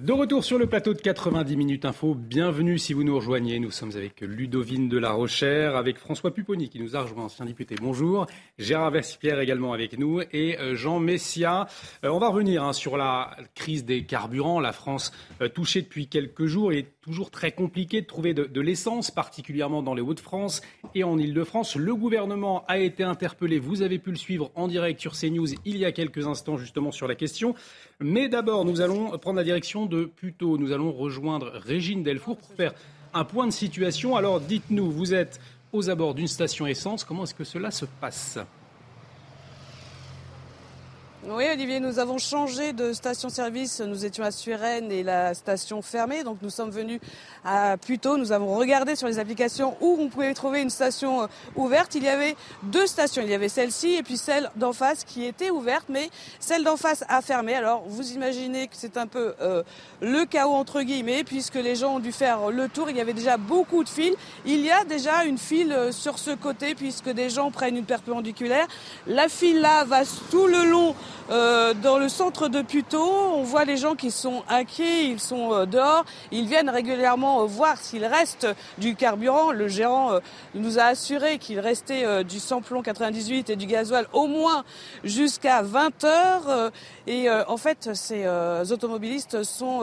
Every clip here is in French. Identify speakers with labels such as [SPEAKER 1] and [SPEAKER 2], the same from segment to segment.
[SPEAKER 1] De retour sur le plateau de 90 minutes info, bienvenue si vous nous rejoignez. Nous sommes avec Ludovine de la Rochère, avec François Pupponi qui nous a rejoint, ancien député. Bonjour. Gérard Vespierre également avec nous et euh, Jean Messia. Euh, on va revenir hein, sur la crise des carburants. La France euh, touchée depuis quelques jours. Est toujours très compliqué de trouver de, de l'essence, particulièrement dans les Hauts-de-France et en Ile-de-France. Le gouvernement a été interpellé. Vous avez pu le suivre en direct sur CNews il y a quelques instants justement sur la question. Mais d'abord, nous allons prendre la direction de Puteaux. Nous allons rejoindre Régine Delfour pour faire un point de situation. Alors dites-nous, vous êtes aux abords d'une station essence. Comment est-ce que cela se passe?
[SPEAKER 2] Oui, Olivier, nous avons changé de station-service. Nous étions à Suresnes et la station fermée. Donc nous sommes venus à Puteaux. Nous avons regardé sur les applications où on pouvait trouver une station euh, ouverte. Il y avait deux stations. Il y avait celle-ci et puis celle d'en face qui était ouverte, mais celle d'en face a fermé. Alors vous imaginez que c'est un peu euh, le chaos entre guillemets, puisque les gens ont dû faire le tour. Il y avait déjà beaucoup de fils. Il y a déjà une file euh, sur ce côté, puisque des gens prennent une perpendiculaire. La file là va tout le long euh, dans le centre de Puteaux, on voit les gens qui sont inquiets, ils sont euh, dehors, ils viennent régulièrement euh, voir s'il reste du carburant. Le gérant nous a assuré qu'il restait du samplon 98 et du gasoil au moins jusqu'à 20 heures. Et en fait, ces automobilistes sont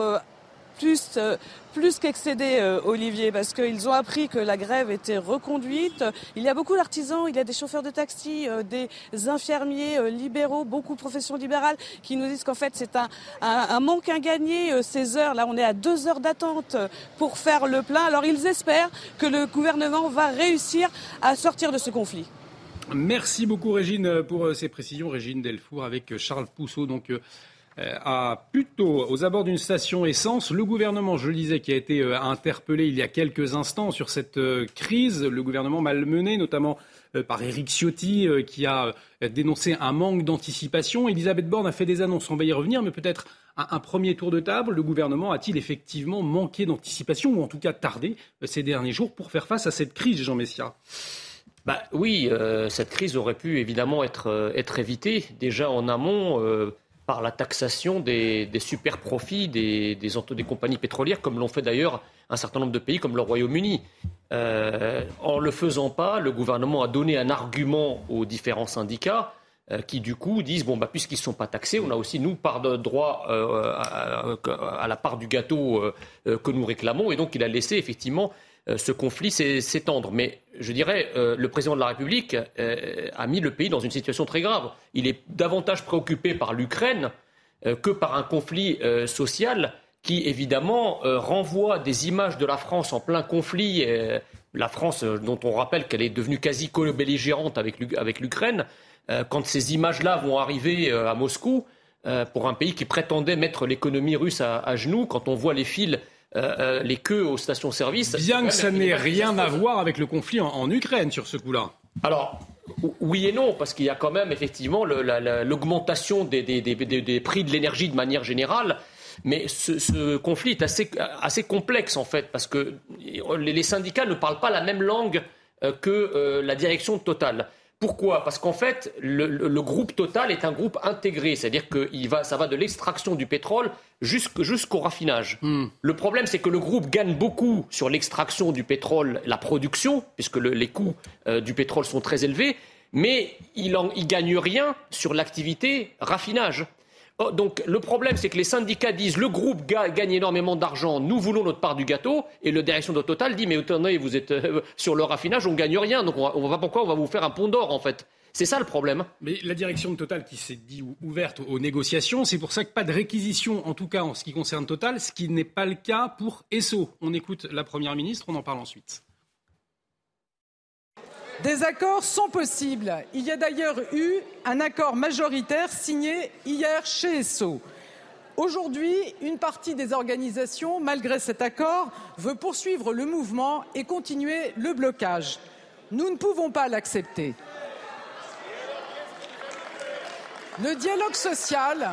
[SPEAKER 2] plus, euh, plus qu'excédé, euh, Olivier, parce qu'ils ont appris que la grève était reconduite. Il y a beaucoup d'artisans, il y a des chauffeurs de taxi, euh, des infirmiers libéraux, beaucoup de professions libérales qui nous disent qu'en fait c'est un, un, manque à gagner ces heures. Là, on est à deux heures d'attente pour faire le plein. Alors ils espèrent que le gouvernement va réussir à sortir de ce conflit.
[SPEAKER 1] Merci beaucoup Régine pour ces précisions. Régine Delfour avec Charles Pousseau, donc à plutôt aux abords d'une station essence. Le gouvernement, je le disais, qui a été euh, interpellé il y a quelques instants sur cette euh, crise, le gouvernement malmené, notamment par Éric Ciotti, qui a dénoncé un manque d'anticipation. Elisabeth Borne a fait des annonces, on va y revenir, mais peut-être un, premier tour de table. Le gouvernement a-t-il effectivement manqué d'anticipation, ou en tout cas tardé ces derniers jours pour faire face à cette crise, Jean Messia?
[SPEAKER 3] Bah, Oui, cette crise aurait pu évidemment être évitée déjà en amont par la taxation des, super profits des, des, compagnies pétrolières, comme l'ont fait d'ailleurs un certain nombre de pays comme le Royaume-Uni. Euh, en ne le faisant pas, le gouvernement a donné un argument aux différents syndicats euh, qui du coup disent bon bah puisqu'ils ne sont pas taxés, on a aussi nous part de droit euh, à, la part du gâteau que nous réclamons et donc il a laissé effectivement ce conflit s'étendre. Mais je dirais, euh, le président de la République euh, a mis le pays dans une situation très grave. Il est davantage préoccupé par l'Ukraine que par un conflit social qui, évidemment, renvoie des images de la France en plein conflit. la France, dont on rappelle qu'elle est devenue quasi co-belligérante avec l'Ukraine, quand ces images-là vont arriver à Moscou, pour un pays qui prétendait mettre l'économie russe à, genoux, quand on voit les fils euh, euh, les queues aux stations-service.
[SPEAKER 1] Bien que ça n'ait rien à voir avec le conflit en, Ukraine sur ce coup-là.
[SPEAKER 3] Alors, oui et non, parce qu'il y a quand même effectivement l'augmentation des, prix de l'énergie de manière générale. Mais ce, conflit est assez, complexe en fait, parce que les, syndicats ne parlent pas la même langue euh, que la direction totale. Pourquoi? Parce qu'en fait, le, groupe Total est un groupe intégré, c'est-à-dire que va, ça va de l'extraction du pétrole jusqu'au raffinage. Hmm. Le problème, c'est que le groupe gagne beaucoup sur l'extraction du pétrole, la production, puisque les coûts euh, du pétrole sont très élevés, mais il ne gagne rien sur l'activité raffinage. Oh, donc le problème, c'est que les syndicats disent le groupe gagne énormément d'argent, nous voulons notre part du gâteau, et le direction de Total dit mais attendez, vous êtes euh, sur le raffinage, on gagne rien, donc on va, pourquoi on va vous faire un pont d'or en fait? C'est ça le problème.
[SPEAKER 1] Mais la direction de Total qui s'est dit ouverte aux négociations, c'est pour ça que pas de réquisition, en tout cas en ce qui concerne Total, ce qui n'est pas le cas pour ESSO. On écoute la Première ministre, on en parle ensuite.
[SPEAKER 4] Des accords sont possibles. Il y a d'ailleurs eu un accord majoritaire signé hier chez ESSO. Aujourd'hui, une partie des organisations, malgré cet accord, veut poursuivre le mouvement et continuer le blocage. Nous ne pouvons pas l'accepter. Le dialogue social,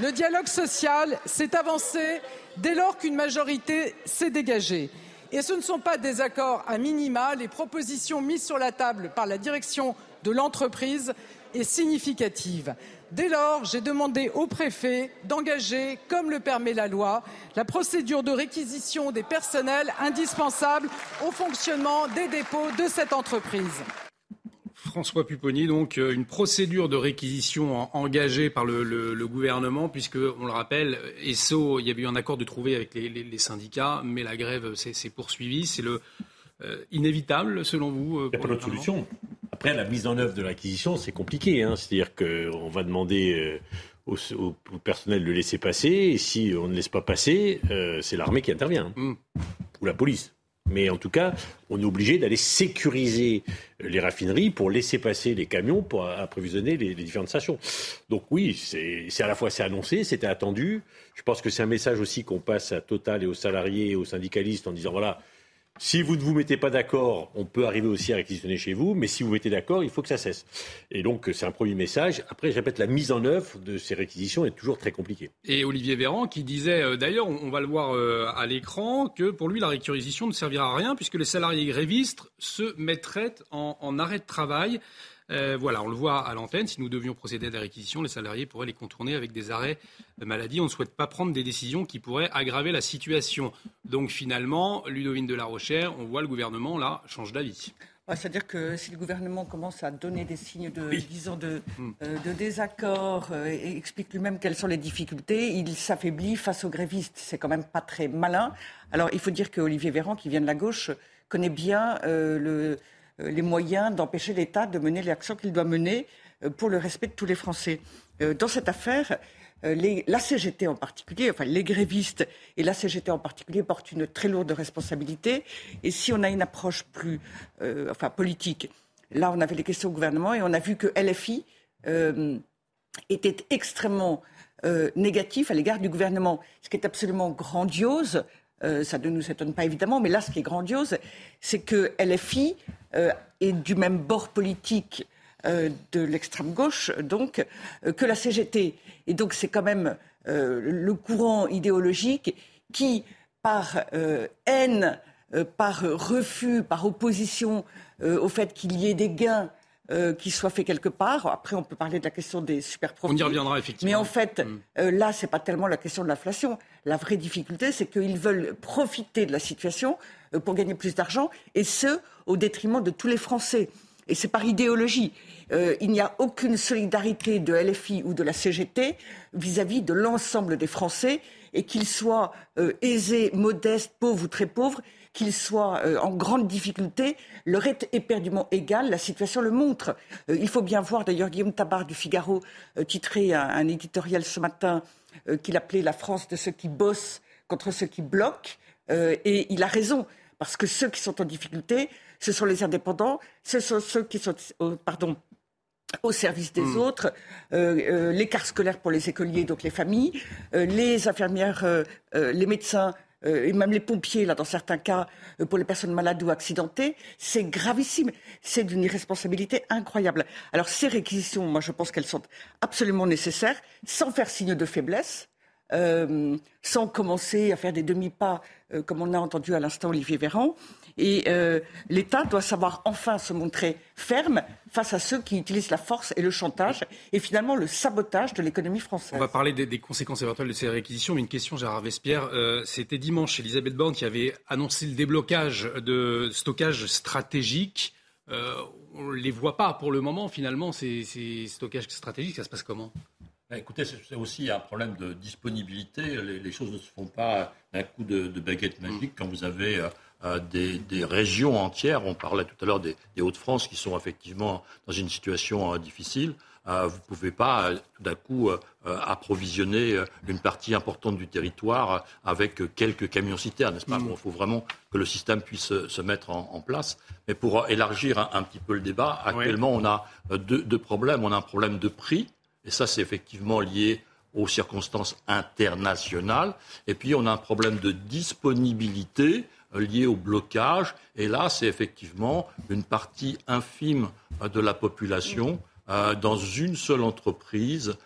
[SPEAKER 4] le dialogue social s'est avancé dès lors qu'une majorité s'est dégagée. Et ce ne sont pas des accords à minima. Les propositions mises sur la table par la direction de l'entreprise est significative. Dès lors, j'ai demandé au préfet d'engager, comme le permet la loi, la procédure de réquisition des personnels indispensables au fonctionnement des dépôts de cette entreprise.
[SPEAKER 1] François Pupponi, donc euh, une procédure de réquisition engagée par le, gouvernement, puisque, on le rappelle, ESSO, il y avait eu un accord de trouver avec les, syndicats, mais la grève s'est poursuivie. C'est le euh, inévitable, selon vous
[SPEAKER 5] euh, Il n'y a pas d'autre solution. Après, la mise en œuvre de l'acquisition, c'est compliqué. Hein. C'est-à-dire qu'on va demander au, personnel de laisser passer, et si on ne laisse pas passer, c'est l'armée qui intervient, hmm. ou la police. Mais en tout cas, on est obligé d'aller sécuriser les raffineries pour laisser passer les camions pour approvisionner les, différentes stations. Donc oui, c'est à la fois c'est annoncé, c'était attendu. Je pense que c'est un message aussi qu'on passe à Total et aux salariés et aux syndicalistes en disant voilà, si vous ne vous mettez pas d'accord, on peut arriver aussi à réquisitionner chez vous, mais si vous mettez d'accord, il faut que ça cesse. Et donc, c'est un premier message. Après, je répète, la mise en œuvre de ces réquisitions est toujours très compliquée.
[SPEAKER 1] Et Olivier Véran qui disait, euh, d'ailleurs, on, va le voir euh, à l'écran, que pour lui, la réquisition ne servira à rien puisque les salariés grévistes se mettraient en arrêt de travail. Euh, voilà, on le voit à l'antenne. Si nous devions procéder à des réquisitions, les salariés pourraient les contourner avec des arrêts de maladie. On ne souhaite pas prendre des décisions qui pourraient aggraver la situation. Donc finalement, Ludovine de la Rochère, on voit le gouvernement là change d'avis.
[SPEAKER 6] C'est-à-dire que si le gouvernement commence à donner des signes de, disons, de, hmm. euh, de désaccord euh, et explique lui-même quelles sont les difficultés, il s'affaiblit face aux grévistes. C'est quand même pas très malin. Alors il faut dire qu'Olivier Véran, qui vient de la gauche, connaît bien le, les moyens d'empêcher l'État de mener l'action qu'il doit mener euh, pour le respect de tous les Français. Euh, dans cette affaire, la CGT en particulier, enfin les grévistes et la CGT en particulier portent une très lourde responsabilité. Et si on a une approche plus enfin, politique, là on avait les questions au gouvernement et on a vu que LFI était extrêmement négatif à l'égard du gouvernement, ce qui est absolument grandiose. Ça ne nous étonne pas évidemment, mais là ce qui est grandiose, c'est que LFI euh, et du même bord politique euh, de l'extrême gauche, donc, euh, que la CGT. Et donc, c'est quand même le courant idéologique qui, par haine, par refus, par opposition au fait qu'il y ait des gains qui soient faits quelque part. Après, on peut parler de la question des super profits.
[SPEAKER 1] On y reviendra effectivement.
[SPEAKER 6] Mais en fait, là, mm. là, c'est pas tellement la question de l'inflation. La vraie difficulté, c'est qu'ils veulent profiter de la situation pour gagner plus d'argent, et ce, au détriment de tous les Français. Et c'est par idéologie. Euh, il n'y a aucune solidarité de LFI ou de la CGT vis-à-vis de l'ensemble des Français, et qu'ils soient euh, aisés, modestes, pauvres ou très pauvres, qu'ils soient euh, en grande difficulté, leur est éperdument égal. La situation le montre. il faut bien voir, d'ailleurs, Guillaume Tabar du Figaro titré un, un, éditorial ce matin qu'il appelait La France de ceux qui bossent contre ceux qui bloquent. et il a raison, parce que ceux qui sont en difficulté, ce sont les indépendants, ce sont ceux qui sont, pardon, au service des hmm. autres, euh, euh, l'écart scolaire pour les écoliers, donc les familles, euh, les infirmières, les médecins et même les pompiers, là, dans certains cas, pour les personnes malades ou accidentées, c'est gravissime. C'est d'une irresponsabilité incroyable. Alors, ces réquisitions, moi, je pense qu'elles sont absolument nécessaires, sans faire signe de faiblesse. sans commencer à faire des demi-pas, comme on a entendu à l'instant Olivier Véran. Et euh, l'État doit savoir enfin se montrer ferme face à ceux qui utilisent la force et le chantage et finalement le sabotage de l'économie française.
[SPEAKER 1] On va parler des, conséquences éventuelles de ces réquisitions, mais une question, Gérard Vespierre. Euh, c'était dimanche, Elisabeth Borne qui avait annoncé le déblocage de stockage stratégique. Euh, on ne les voit pas pour le moment, finalement, ces, ces stockages stratégiques. Ça se passe comment?
[SPEAKER 7] Bah, Écoutez, c'est aussi un problème de disponibilité. Les, choses ne se font pas d'un coup de, baguette magique. Quand vous avez des, régions entières. On parlait tout à l'heure des, Hauts-de-France qui sont effectivement dans une situation euh, difficile. vous ne pouvez pas tout d'un coup approvisionner une partie importante du territoire avec quelques camions-citernes, n'est-ce pas? Mm. Il faut vraiment que le système puisse se mettre en, place. Mais pour élargir un, petit peu le débat, actuellement, on a deux, deux problèmes. On a un problème de prix, et ça, c'est effectivement lié aux circonstances internationales. Et puis, on a un problème de disponibilité euh, lié au blocage. Et là, c'est effectivement une partie infime euh, de la population euh, dans une seule entreprise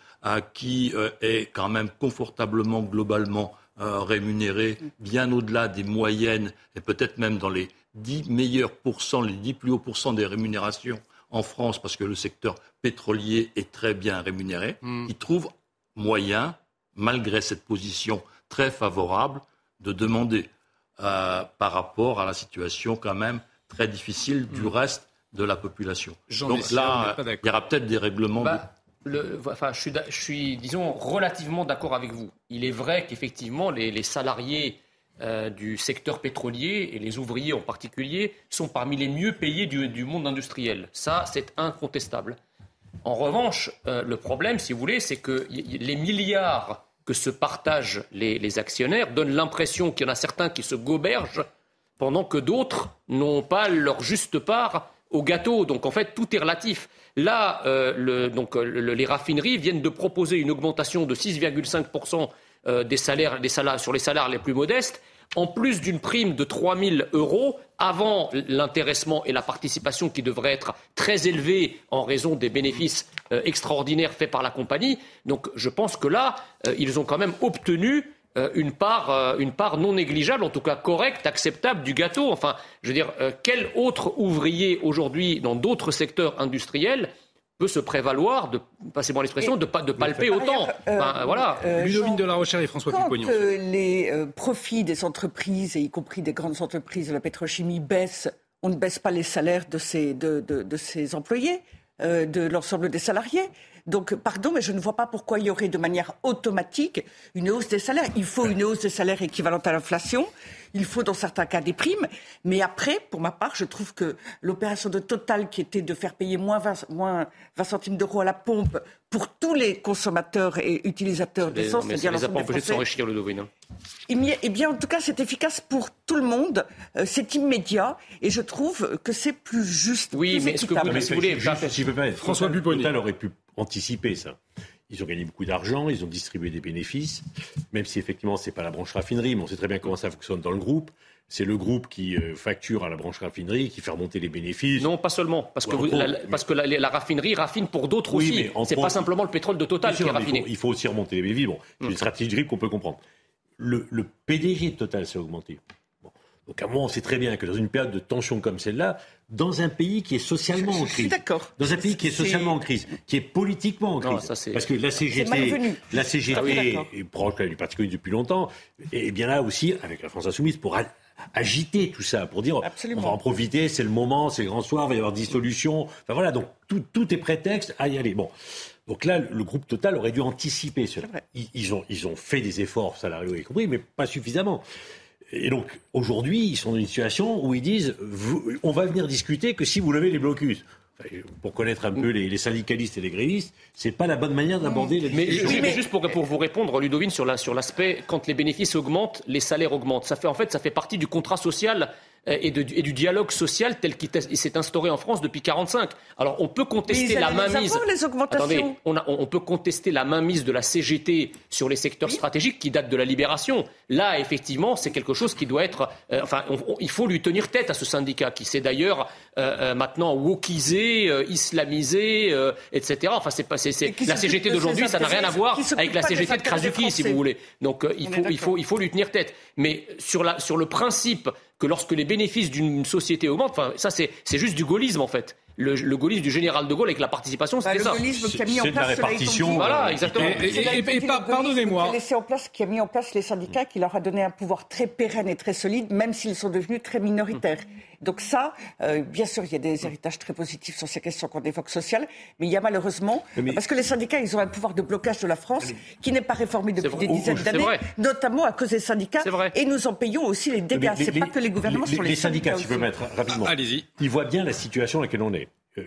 [SPEAKER 7] qui est quand même confortablement, globalement rémunérée, bien au-delà des moyennes et peut-être même dans les 10 meilleurs pourcents, les 10 plus hauts pourcents des rémunérations en France, parce que le secteur pétrolier est très bien rémunéré, mm. il trouve moyen, malgré cette position très favorable, de demander euh, par rapport à la situation quand même très difficile du hmm. reste de la population. Donc là, il y aura peut-être des règlements.
[SPEAKER 3] Bah, enfin, je, suis, disons, relativement d'accord avec vous. Il est vrai qu'effectivement, les, salariés euh, du secteur pétrolier, et les ouvriers en particulier, sont parmi les mieux payés du monde industriel. Ça, c'est incontestable. En revanche, euh, le problème, si vous voulez, c'est que les milliards que se partagent les, actionnaires donnent l'impression qu'il y en a certains qui se gobergent pendant que d'autres n'ont pas leur juste part au gâteau. Donc en fait, tout est relatif. Là, euh, donc, les raffineries viennent de proposer une augmentation de 6,5% euh, des salaires, des salaires, sur les salaires les plus modestes en plus d'une prime de 3 000 euros avant l'intéressement et la participation qui devraient être très élevés en raison des bénéfices euh, extraordinaires faits par la compagnie. Donc je pense que là, euh, ils ont quand même obtenu euh, une, part, une part non négligeable, en tout cas correcte, acceptable du gâteau. Enfin, je veux dire, quel autre ouvrier aujourd'hui dans d'autres secteurs industriels peut se prévaloir, de, passez-moi l'expression, de, de palper autant.
[SPEAKER 1] Euh, voilà. Euh, Ludovine de la Rochère et François Quand
[SPEAKER 6] euh, les profits des entreprises, et y compris des grandes entreprises de la pétrochimie, baissent, on ne baisse pas les salaires de ces, de, de, de ces employés, de l'ensemble des salariés. Donc, pardon, mais je ne vois pas pourquoi il y aurait de manière automatique une hausse des salaires. Il faut une hausse des salaires équivalente à l'inflation. Il faut dans certains cas des primes. Mais après, pour ma part, je trouve que l'opération de Total, qui était de faire payer moins 20, moins 20 centimes d'euros à la pompe pour tous les consommateurs et utilisateurs d'essence,
[SPEAKER 3] c'est-à-dire les a pas empêché de s'enrichir le Hein.
[SPEAKER 6] Eh bien, en tout cas, c'est efficace pour tout le monde. Euh, c'est immédiat, et je trouve que c'est plus juste.
[SPEAKER 3] Oui, mais est-ce que vous,
[SPEAKER 5] si vous voulez, François Total aurait pu anticiper ça. Ils ont gagné beaucoup d'argent, ils ont distribué des bénéfices, même si effectivement ce n'est pas la branche raffinerie, mais on sait très bien comment ça fonctionne dans le groupe. C'est le groupe qui euh, facture à la branche raffinerie, qui fait remonter les bénéfices.
[SPEAKER 3] Non, pas seulement, parce que, la, parce que la, raffinerie raffine pour d'autres aussi. C'est pas simplement le pétrole de Total qui est raffiné.
[SPEAKER 5] Il faut, aussi remonter les bénéfices. Bon, c'est une hmm. stratégie qu'on peut comprendre. Le, le PDG de Total s'est augmenté. Donc à un moment, on sait très bien que dans une période de tension comme celle-là, dans un pays qui est socialement en crise, dans un pays qui est socialement en crise, qui est politiquement en crise, parce que la CGT, la CGT ah est proche du Parti communiste depuis longtemps, et bien là aussi avec la France insoumise pour agiter tout ça, pour dire on va en profiter, c'est le moment, c'est le grand soir, il va y avoir dissolution. Enfin voilà, donc tout, tout est prétexte à y aller. Bon. Donc là, le groupe Total aurait dû anticiper cela. Ils, ont, ils ont fait des efforts salariaux y compris, mais pas suffisamment. Et donc, aujourd'hui, ils sont dans une situation où ils disent on va venir discuter que si vous levez les blocus. Pour connaître un peu les, syndicalistes et les grévistes, c'est pas la bonne manière d'aborder les
[SPEAKER 3] mais, mais, juste pour, pour vous répondre, Ludovine, sur l'aspect, sur quand les bénéfices augmentent, les salaires augmentent. Ça fait en fait, ça fait partie du contrat social euh, et, du dialogue social tel qu'il s'est instauré en France depuis 45. Alors on peut contester la mainmise.
[SPEAKER 6] Les augmentations.
[SPEAKER 3] on, peut contester la mainmise de la CGT sur les secteurs stratégiques qui datent de la libération. Là, effectivement, c'est quelque chose qui doit être. Euh, enfin, il faut lui tenir tête à ce syndicat qui s'est d'ailleurs euh, maintenant wokisé, islamisé, etc. Enfin, c'est pas. la CGT d'aujourd'hui, ça n'a rien à voir avec la CGT de Krasuki, si vous voulez. Donc il faut, il faut, il faut lui tenir tête. Mais sur, la, sur le principe que lorsque les bénéfices d'une société augmentent, enfin, ça c'est juste du gaullisme en fait. Le, le, gaullisme du général de Gaulle avec la participation, c'était bah, ça.
[SPEAKER 6] Le gaullisme qui a mis en place la
[SPEAKER 5] répartition.
[SPEAKER 3] Voilà, exactement.
[SPEAKER 1] Et, pardonnez-moi.
[SPEAKER 6] Qui a en place, qui a mis en place les syndicats, qui leur a donné un pouvoir très pérenne et très solide, même s'ils sont devenus très minoritaires. Donc ça, euh, bien sûr, il y a des héritages très positifs sur ces questions qu'on évoque sociales, mais il y a malheureusement, parce que les syndicats, ils ont un pouvoir de blocage de la France qui n'est pas réformé depuis des dizaines d'années, notamment à cause des syndicats, et nous en payons aussi les dégâts. C'est pas que les gouvernements
[SPEAKER 5] sur les, les syndicats. si je peux mettre rapidement, ils voient bien la situation dans laquelle on est. Euh,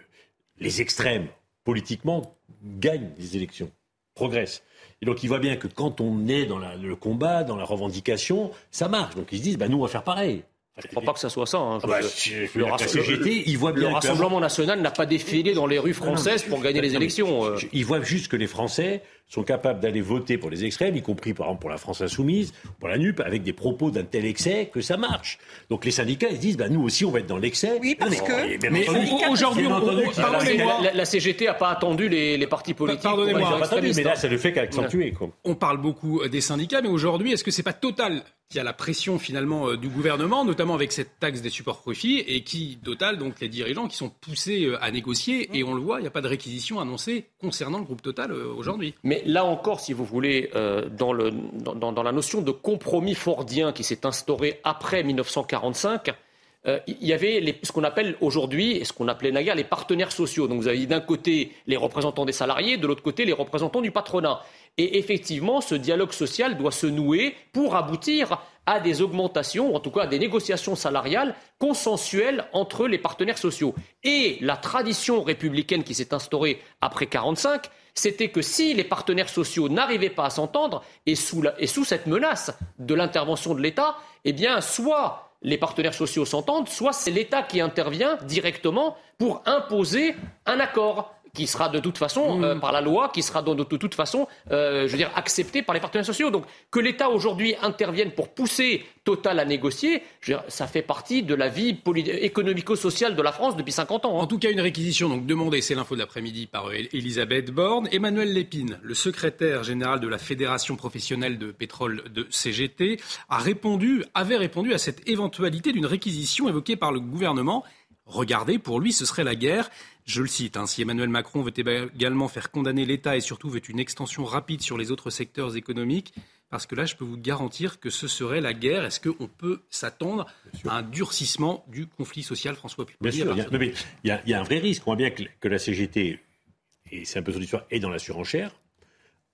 [SPEAKER 5] les extrêmes politiquement, gagnent les élections, progressent. Et donc, il voit bien que quand on est dans le combat, dans la revendication, ça marche. Donc, ils se disent, bah, nous, on va faire pareil.
[SPEAKER 3] Je ne crois pas que ça soit ça. Hein.
[SPEAKER 5] Ah bah, le, il voit bien
[SPEAKER 3] le Rassemblement national n'a pas défilé dans les rues françaises pour gagner les élections. Euh.
[SPEAKER 5] Il voit juste que les Français sont capables d'aller voter pour les extrêmes, y compris par exemple pour la France insoumise, pour la NUP, avec des propos d'un tel excès que ça marche. Donc les syndicats, ils disent, bah, nous aussi, on va être dans l'excès.
[SPEAKER 6] Oui, parce que...
[SPEAKER 1] Mais aujourd'hui,
[SPEAKER 3] la, la, CGT n'a pas attendu les, les partis politiques.
[SPEAKER 5] Pardonnez-moi, mais là, ça le fait qu'accentuer.
[SPEAKER 1] On parle beaucoup des syndicats, mais aujourd'hui, est-ce que c'est pas total qui a la pression finalement euh, du gouvernement, notamment avec cette taxe des supports profits, et qui, Total, donc les dirigeants qui sont poussés euh, à négocier, et on le voit, il n'y a pas de réquisition annoncée concernant le groupe Total euh, aujourd'hui.
[SPEAKER 3] Mais là encore, si vous voulez, dans, le, dans, la notion de compromis fordien qui s'est instauré après 1945, il y avait ce qu'on appelle aujourd'hui, et ce qu'on appelait naguère, les partenaires sociaux. Donc vous avez d'un côté les représentants des salariés, de l'autre côté les représentants du patronat. Et effectivement, ce dialogue social doit se nouer pour aboutir à des augmentations, ou en tout cas à des négociations salariales consensuelles entre les partenaires sociaux. Et la tradition républicaine qui s'est instaurée après 1945, c'était que si les partenaires sociaux n'arrivaient pas à s'entendre, et sous, et sous cette menace de l'intervention de l'État, eh bien, soit les partenaires sociaux s'entendent, soit c'est l'État qui intervient directement pour imposer un accord qui sera de toute façon, euh, mm. par la loi, qui sera de, de, toute façon, euh, je veux dire, accepté par les partenaires sociaux. Donc que l'État aujourd'hui intervienne pour pousser Total à négocier, ça fait partie de la vie économico-sociale de la France depuis 50 ans.
[SPEAKER 1] Hein. En tout cas, une réquisition donc demandée, c'est l'info de l'après-midi par euh, Elisabeth Borne. Emmanuel Lépine, le secrétaire général de la Fédération professionnelle de pétrole de CGT, a répondu, avait répondu à cette éventualité d'une réquisition évoquée par le gouvernement. Regardez, pour lui, ce serait la guerre. Je le cite, hein, si Emmanuel Macron veut également faire condamner l'État et surtout veut une extension rapide sur les autres secteurs économiques, parce que là, je peux vous garantir que ce serait la guerre. Est-ce qu'on peut s'attendre à un durcissement du conflit social, François
[SPEAKER 5] Bien sûr, il y, a, un vrai risque. On voit bien que, la CGT, et c'est un peu son histoire, est dans la surenchère,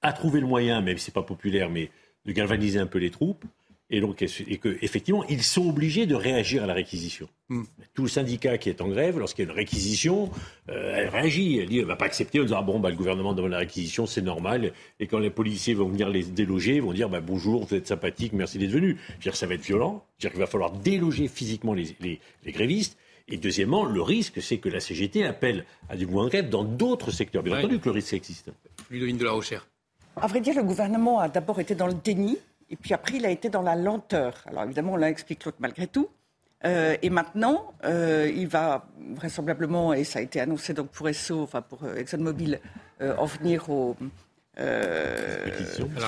[SPEAKER 5] a trouvé le moyen, même si ce n'est pas populaire, mais de galvaniser un peu les troupes et donc, et que, effectivement, ils sont obligés de réagir à la réquisition. Hmm. Tout le syndicat qui est en grève, lorsqu'il y a une réquisition, euh, elle réagit. Elle dit, elle va pas accepter en disant, ah bon, bah, le gouvernement demande la réquisition, c'est normal. Et quand les policiers vont venir les déloger, ils vont dire, bah, bonjour, vous êtes sympathique, merci d'être venu. dire, ça va être violent. dire qu'il va falloir déloger physiquement les, les, les grévistes. Et deuxièmement, le risque, c'est que la CGT appelle à du mouvement de grève dans d'autres secteurs. Bien entendu que le risque existe.
[SPEAKER 1] Ludovine de la Rochère.
[SPEAKER 6] À vrai dire, le gouvernement a d'abord été dans le déni et puis après, il a été dans la lenteur. Alors évidemment, on l'a expliqué l'autre malgré tout. Euh, et maintenant, euh, il va vraisemblablement, et ça a été annoncé donc pour ESSO, enfin pour euh, ExxonMobil, en venir aux,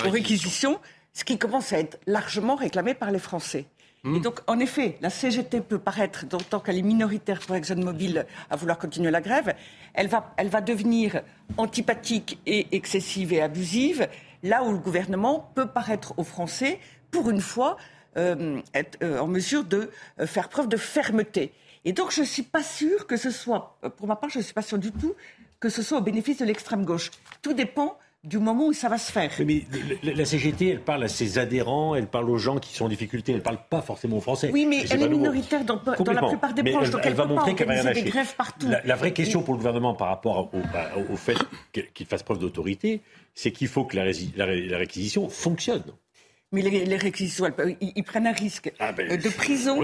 [SPEAKER 6] réquisitions, ce qui commence à être largement réclamé par les Français. Mmh. Et donc, en effet, la CGT peut paraître, tant qu'elle est minoritaire pour ExxonMobil à vouloir continuer la grève, elle va, elle va devenir antipathique et excessive et abusive là où le gouvernement peut paraître aux Français, pour une fois, euh, être euh, en mesure de euh, faire preuve de fermeté. Et donc, je ne suis pas sûre que ce soit, pour ma part, je ne suis pas sûre du tout que ce soit au bénéfice de l'extrême gauche. Tout dépend du moment où ça va se faire.
[SPEAKER 5] Mais la CGT, elle parle à ses adhérents, elle parle aux gens qui sont en difficulté, elle ne parle pas forcément aux Français.
[SPEAKER 6] Oui, mais elle est minoritaire dans, la plupart des branches, donc elle, va montrer qu'elle va des grèves partout.
[SPEAKER 5] La, vraie question pour le gouvernement par rapport au fait qu'il fasse preuve d'autorité, c'est qu'il faut que la, réquisition fonctionne.
[SPEAKER 6] Mais les, réquisitions, ils, prennent un risque ah, ben, de prison.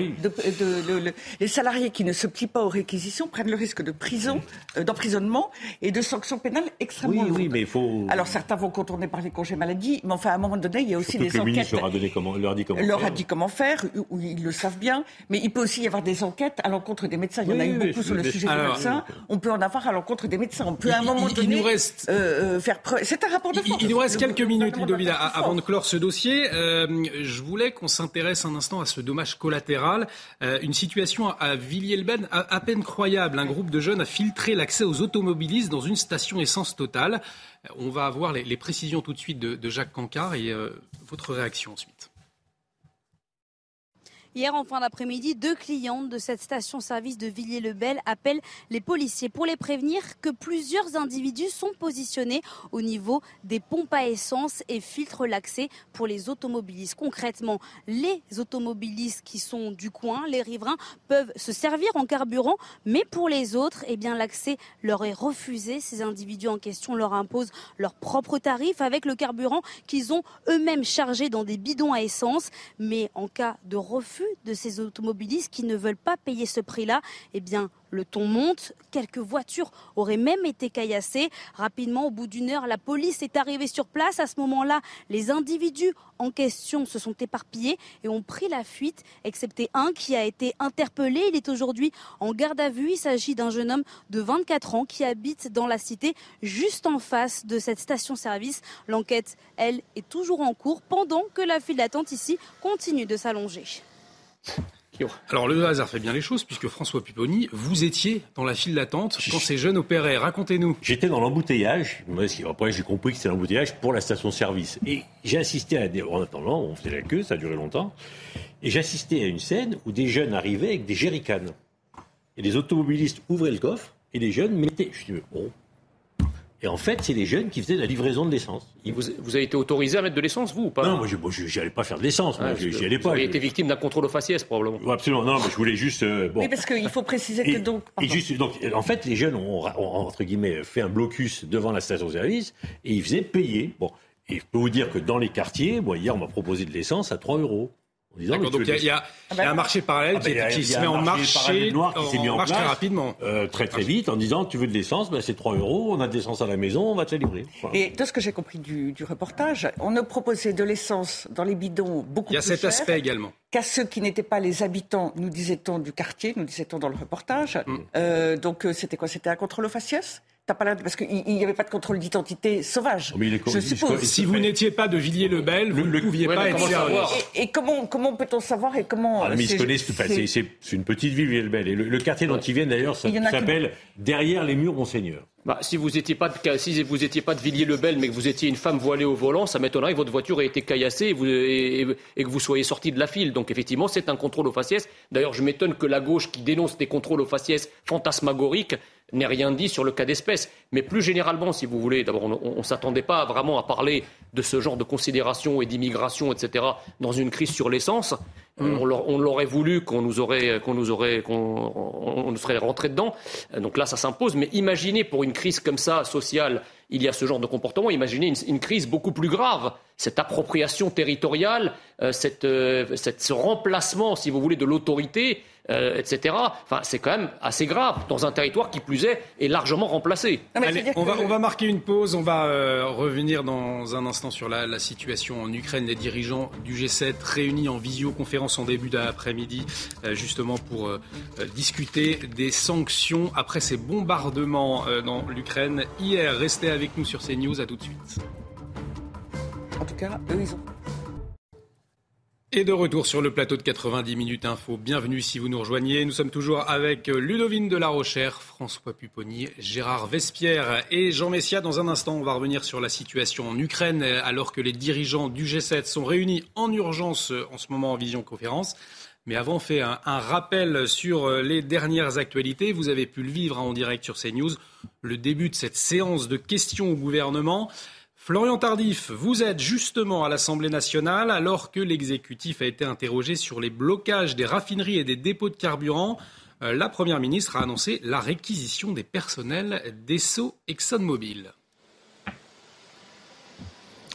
[SPEAKER 6] les salariés qui ne se plient pas aux réquisitions prennent le risque de prison, euh, d'emprisonnement et de sanctions pénales extrêmement lourdes.
[SPEAKER 5] Oui, mais il faut.
[SPEAKER 6] Alors certains vont contourner par les congés maladie, mais enfin à un moment donné, il y a aussi des enquêtes.
[SPEAKER 5] Le leur a, donné comment, leur a dit comment
[SPEAKER 6] leur
[SPEAKER 5] faire.
[SPEAKER 6] a dit comment faire, ou ils le savent bien. Mais il peut aussi y avoir des enquêtes à l'encontre des médecins. Il y en a eu beaucoup sur le sujet des médecins. On peut en avoir à l'encontre des médecins. On peut à un moment donné nous reste... Euh, euh, faire preuve. C'est un rapport de force.
[SPEAKER 1] Il, nous reste quelques minutes, Ludovine, avant de clore ce dossier je voulais qu'on s'intéresse un instant à ce dommage collatéral. Euh, une situation à Villiers-le-Bel à, peine croyable. Un groupe de jeunes a filtré l'accès aux automobilistes dans une station essence totale. Euh, on va avoir les, précisions tout de suite de, Jacques Cancard et euh, votre réaction ensuite.
[SPEAKER 8] Hier, en fin d'après-midi, deux clientes de cette station-service de Villiers-le-Bel appellent les policiers pour les prévenir que plusieurs individus sont positionnés au niveau des pompes à essence et filtrent l'accès pour les automobilistes. Concrètement, les automobilistes qui sont du coin, les riverains, peuvent se servir en carburant, mais pour les autres, eh bien, l'accès leur est refusé. Ces individus en question leur imposent leurs propres tarifs avec le carburant qu'ils ont eux-mêmes chargé dans des bidons à essence. Mais en cas de refus de ces automobilistes qui ne veulent pas payer ce prix-là, eh bien, le ton monte. Quelques voitures auraient même été caillassées. Rapidement, au bout d'une heure, la police est arrivée sur place. À ce moment-là, les individus en question se sont éparpillés et ont pris la fuite, excepté un qui a été interpellé. Il est aujourd'hui en garde à vue. Il s'agit d'un jeune homme de 24 ans qui habite dans la cité juste en face de cette station-service. L'enquête, elle, est toujours en cours pendant que la file d'attente ici continue de s'allonger.
[SPEAKER 1] Alors le hasard fait bien les choses puisque François Pupponi, vous étiez dans la file d'attente quand ces jeunes opéraient. Racontez-nous.
[SPEAKER 5] J'étais dans l'embouteillage. Après j'ai compris que c'était l'embouteillage pour la station-service. Et j'ai assisté à des... En attendant, on faisait la queue, ça a duré longtemps. Et j'ai assisté à une scène où des jeunes arrivaient avec des jerrycans. Et les automobilistes ouvraient le coffre et les jeunes mettaient... Je dis, bon, et en fait, c'est les jeunes qui faisaient la livraison de l'essence.
[SPEAKER 3] Vous, vous, avez été autorisé à mettre de l'essence, vous, ou pas
[SPEAKER 5] Non, moi, je n'allais pas faire de l'essence. Ah, j'y allais pas.
[SPEAKER 3] Vous avez été victime d'un contrôle au faciès, probablement.
[SPEAKER 5] absolument, non, mais je voulais juste... Euh,
[SPEAKER 6] bon. Oui, parce qu'il faut préciser que donc...
[SPEAKER 5] Et juste, donc... En fait, les jeunes ont, entre guillemets, fait un blocus devant la station-service et ils faisaient payer. Bon, et je peux vous dire que dans les quartiers, moi, hier, on m'a proposé de l'essence à 3 euros.
[SPEAKER 1] Donc il y, a, un marché parallèle qui, se met en marche,
[SPEAKER 5] noir qui s'est mis en, place
[SPEAKER 1] très rapidement.
[SPEAKER 5] Euh, très très vite en disant tu veux de l'essence, ben, c'est 3 euros, on a de l'essence à la maison, on va te la livrer.
[SPEAKER 6] Et de ce que j'ai compris du, reportage, on a proposé de l'essence dans les bidons beaucoup plus
[SPEAKER 1] Il y a cet aspect également.
[SPEAKER 6] Qu'à ceux qui n'étaient pas les habitants, nous disait-on, du quartier, nous disait-on dans le reportage. Mm. Euh, donc euh, c'était quoi? C'était un contrôle au faciès? Pas parce qu'il n'y avait pas de contrôle d'identité sauvage. je suppose.
[SPEAKER 1] Si vous n'étiez pas de Villiers-le-Bel, vous ne pouviez pas être
[SPEAKER 6] Et, et, comment, comment peut-on savoir et comment
[SPEAKER 5] ah, mais ils se connaissent. C'est une petite ville, Villiers-le-Bel. Et le, quartier dont ils viennent d'ailleurs s'appelle Derrière les murs Monseigneur.
[SPEAKER 3] Bah, si vous n'étiez pas de, si vous étiez pas de Villiers-le-Bel, mais que vous étiez une femme voilée au volant, ça m'étonnerait que votre voiture ait été caillassée et, que vous soyez sorti de la file. Donc effectivement, c'est un contrôle au faciès. D'ailleurs, je m'étonne que la gauche qui dénonce des contrôles au faciès fantasmagoriques n'ait rien dit sur le cas d'espèce. Mais plus généralement, si vous voulez, d'abord, on ne s'attendait pas vraiment à parler de ce genre de considération et d'immigration, etc., dans une crise sur l'essence. Mm. On l'aurait voulu qu'on nous aurait, qu'on nous aurait, qu'on nous serait rentré dedans. Donc là, ça s'impose. Mais imaginez pour une crise comme ça, sociale, il y a ce genre de comportement. Imaginez une, crise beaucoup plus grave, cette appropriation territoriale, euh, cette, euh, cette, ce remplacement, si vous voulez, de l'autorité euh, etc. Enfin, c'est quand même assez grave dans un territoire qui plus est est largement remplacé.
[SPEAKER 1] on, va, on va marquer une pause. On va euh, revenir dans un instant sur la, situation en Ukraine. Les dirigeants du G7 réunis en visioconférence en début d'après-midi, euh, justement pour discuter des sanctions après ces bombardements dans l'Ukraine hier. Restez avec nous sur CNews. À tout de suite.
[SPEAKER 6] En tout cas, eux, ils ont
[SPEAKER 1] et de retour sur le plateau de 90 minutes info. Bienvenue si vous nous rejoignez. Nous sommes toujours avec Ludovine de la Rochère, François Pupponi, Gérard Vespierre et Jean Messia. Dans un instant, on va revenir sur la situation en Ukraine alors que les dirigeants du G7 sont réunis en urgence en ce moment en visioconférence. Mais avant, on fait un, rappel sur les dernières actualités. Vous avez pu le vivre en direct sur CNews. Le début de cette séance de questions au gouvernement. Florian Tardif, vous êtes justement à l'Assemblée nationale alors que l'exécutif a été interrogé sur les blocages des raffineries et des dépôts de carburant. Euh, la Première ministre a annoncé la réquisition des personnels d'ESSO ExxonMobil.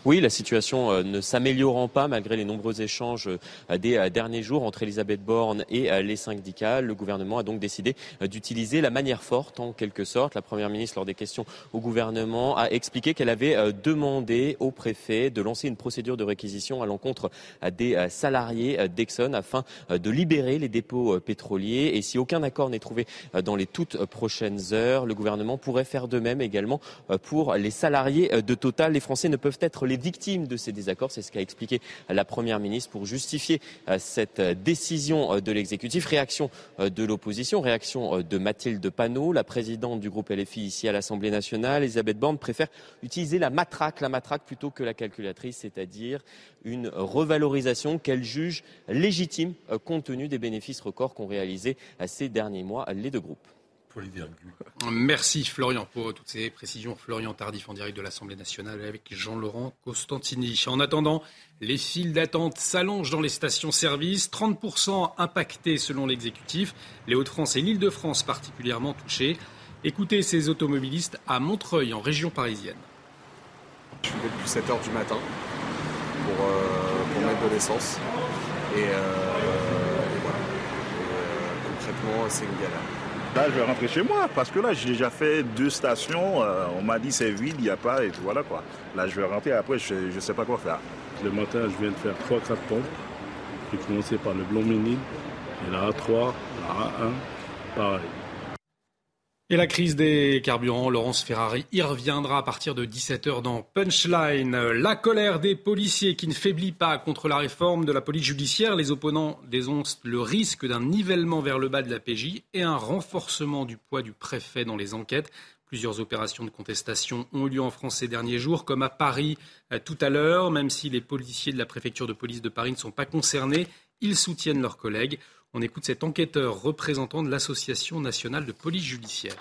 [SPEAKER 9] Oui, la situation euh, ne s'améliorant pas malgré les nombreux échanges euh, des euh, derniers jours entre Elisabeth Borne et les syndicats. Le gouvernement a donc décidé d'utiliser la manière forte en quelque sorte. La Première ministre, lors des questions au gouvernement, a expliqué qu'elle avait demandé au préfet de lancer une procédure de réquisition à l'encontre des salariés d'Exxon afin de libérer les dépôts pétroliers. Et si aucun accord n'est trouvé dans les toutes prochaines heures, le gouvernement pourrait faire de même également pour les salariés de Total. Les Français ne peuvent être les victimes de ces désaccords. C'est ce qu'a expliqué la Première ministre pour justifier cette décision de l'exécutif. Réaction de l'opposition, réaction de Mathilde Panot, la présidente du groupe LFI ici à l'Assemblée nationale. Elisabeth Borne préfère utiliser la matraque, la matraque plutôt que la calculatrice, c'est-à-dire une revalorisation qu'elle juge légitime compte tenu des bénéfices records qu'ont réalisés ces derniers mois les deux groupes.
[SPEAKER 1] Merci Florian pour toutes ces précisions. Florian Tardif en direct de l'Assemblée nationale avec Jean-Laurent Costantini. En attendant, les files d'attente s'allongent dans les stations-service, 30% impactés selon l'exécutif. Les Hauts-de-France et l'Île-de-France particulièrement touchés. Écoutez ces automobilistes à Montreuil en région parisienne.
[SPEAKER 10] Je suis depuis 7 h du matin pour, euh, mettre de l'essence. Et, euh, voilà. Euh, concrètement, c'est une galère.
[SPEAKER 11] Là, je vais rentrer chez moi parce que là, j'ai déjà fait deux stations. Euh, on m'a dit c'est vide, il n'y a pas, et voilà quoi. Là, je vais rentrer. Après, je ne sais pas quoi faire.
[SPEAKER 12] Le matin, je viens de faire 3-4 pompes. J'ai commencé par le blanc mini, et la A3, la A1, pareil.
[SPEAKER 1] Et la crise des carburants, Laurence Ferrari y reviendra à partir de 17h dans Punchline. La colère des policiers qui ne faiblit pas contre la réforme de la police judiciaire. Les opponents dénoncent le risque d'un nivellement vers le bas de la PJ et un renforcement du poids du préfet dans les enquêtes. Plusieurs opérations de contestation ont eu lieu en France ces derniers jours, comme à Paris euh, tout à l'heure. Même si les policiers de la préfecture de police de Paris ne sont pas concernés, ils soutiennent leurs collègues. On écoute cet enquêteur représentant de l'Association nationale de police judiciaire.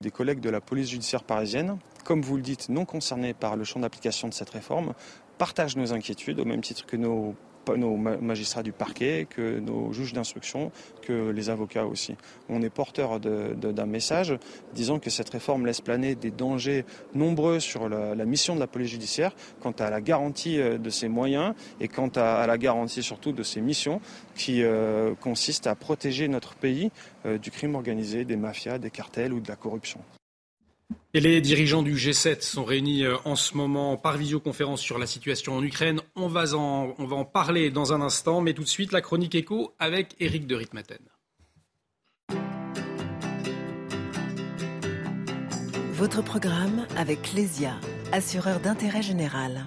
[SPEAKER 13] Des collègues de la police judiciaire parisienne, comme vous le dites, non concernés par le champ d'application de cette réforme, partagent nos inquiétudes au même titre que nos nos magistrats du parquet, que nos juges d'instruction, que les avocats aussi. On est porteur d'un message disant que cette réforme laisse planer des dangers nombreux sur la, mission de la police judiciaire quant à la garantie euh, de ses moyens et quant à, la garantie surtout de ses missions qui euh, consistent à protéger notre pays euh, du crime organisé, des mafias, des cartels ou de la corruption.
[SPEAKER 1] Et les dirigeants du G7 sont réunis euh, en ce moment par visioconférence sur la situation en Ukraine. On va en, parler dans un instant, mais tout de suite la chronique écho avec Éric de Ritmaten.
[SPEAKER 14] Votre programme avec Lesia, assureur d'intérêt général.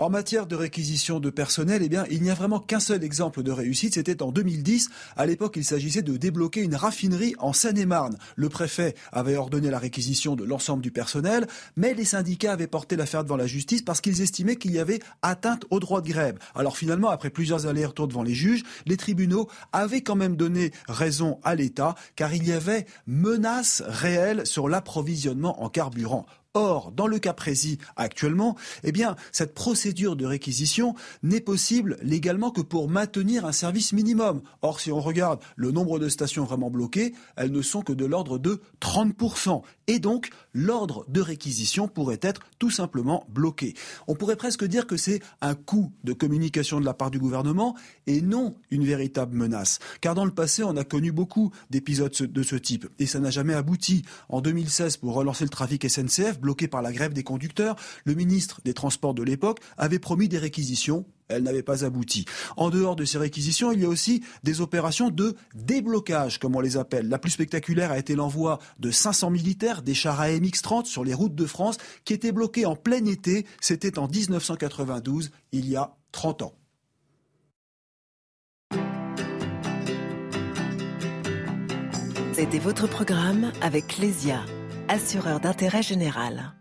[SPEAKER 15] En matière de réquisition de personnel, eh bien, il n'y a vraiment qu'un seul exemple de réussite. C'était en 2010. À l'époque, il s'agissait de débloquer une raffinerie en Seine-et-Marne. Le préfet avait ordonné la réquisition de l'ensemble du personnel, mais les syndicats avaient porté l'affaire devant la justice parce qu'ils estimaient qu'il y avait atteinte au droit de grève. Alors finalement, après plusieurs allers-retours devant les juges, les tribunaux avaient quand même donné raison à l'État car il y avait menace réelle sur l'approvisionnement en carburant. Or, dans le cas précis actuellement, eh bien, cette procédure de réquisition n'est possible légalement que pour maintenir un service minimum. Or, si on regarde le nombre de stations vraiment bloquées, elles ne sont que de l'ordre de 30%. Et donc, l'ordre de réquisition pourrait être tout simplement bloqué. On pourrait presque dire que c'est un coup de communication de la part du gouvernement et non une véritable menace. Car dans le passé, on a connu beaucoup d'épisodes de ce type et ça n'a jamais abouti. En 2016, pour relancer le trafic SNCF, bloqué par la grève des conducteurs, le ministre des Transports de l'époque avait promis des réquisitions elle n'avait pas abouti. En dehors de ces réquisitions, il y a aussi des opérations de déblocage, comme on les appelle. La plus spectaculaire a été l'envoi de 500 militaires, des chars AMX-30 sur les routes de France, qui étaient bloqués en plein été. C'était en 1992, il y a 30 ans.
[SPEAKER 14] C'était votre programme avec Clésia assureur d'intérêt général.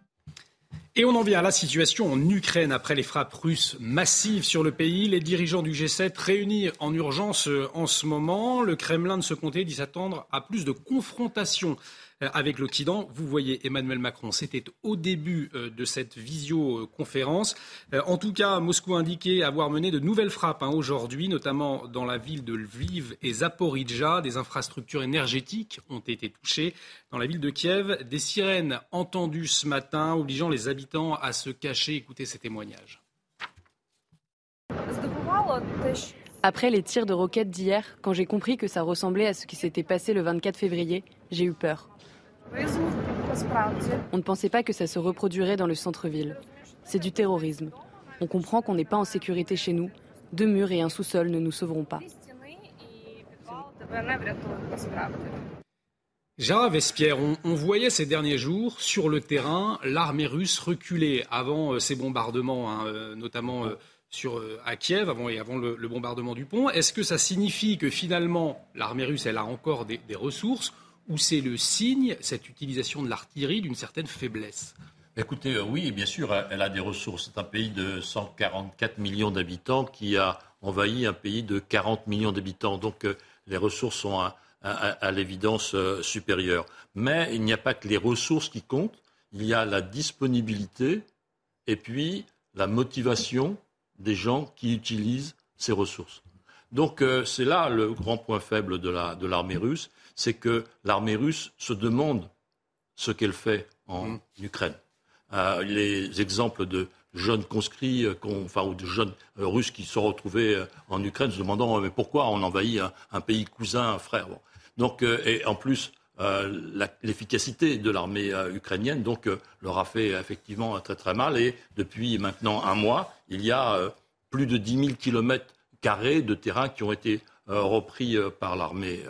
[SPEAKER 1] Et on en vient à la situation en Ukraine après les frappes russes massives sur le pays. Les dirigeants du G7 réunis en urgence euh, en ce moment. Le Kremlin de se compter dit s'attendre à plus de confrontations avec l'Occident. Vous voyez Emmanuel Macron, c'était au début euh, de cette visioconférence. Euh, en tout cas, Moscou a indiqué avoir mené de nouvelles frappes hein, aujourd'hui, notamment dans la ville de Lviv et Zaporizhzhia. Des infrastructures énergétiques ont été touchées. Dans la ville de Kiev, des sirènes entendues ce matin, obligeant les habitants à se cacher. Écoutez ces témoignages.
[SPEAKER 16] Après les tirs de roquettes d'hier, quand j'ai compris que ça ressemblait à ce qui s'était passé le 24 février, j'ai eu peur. On ne pensait pas que ça se reproduirait dans le centre-ville. C'est du terrorisme. On comprend qu'on n'est pas en sécurité chez nous. Deux murs et un sous-sol ne nous sauveront pas.
[SPEAKER 1] Gérard Vespierre, on, voyait ces derniers jours sur le terrain l'armée russe reculer avant euh, ces bombardements, hein, euh, notamment euh, sur, à Kiev, avant, et avant le, bombardement du pont. Est-ce que ça signifie que finalement l'armée russe, elle a encore des, ressources ou c'est le signe, cette utilisation de l'artillerie, d'une certaine faiblesse
[SPEAKER 7] Écoutez, oui, bien sûr, elle a des ressources. C'est un pays de 144 millions d'habitants qui a envahi un pays de 40 millions d'habitants. Donc les ressources sont à, l'évidence euh, supérieure. Mais il n'y a pas que les ressources qui comptent, il y a la disponibilité et puis la motivation des gens qui utilisent ces ressources. Donc euh, c'est là le grand point faible de l'armée russe, c'est que l'armée russe se demande ce qu'elle fait en mmh. Ukraine. Euh, les exemples de jeunes conscrits, enfin, ou de jeunes russes qui se sont retrouvés en Ukraine se demandant mais pourquoi on envahit un, pays cousin, un frère. Donc, euh, et en plus, euh, l'efficacité de l'armée euh, ukrainienne donc leur a fait effectivement très très mal. Et depuis maintenant un mois, il y a plus de 10 000 kilomètres carrés de terrain qui ont été repris par l'armée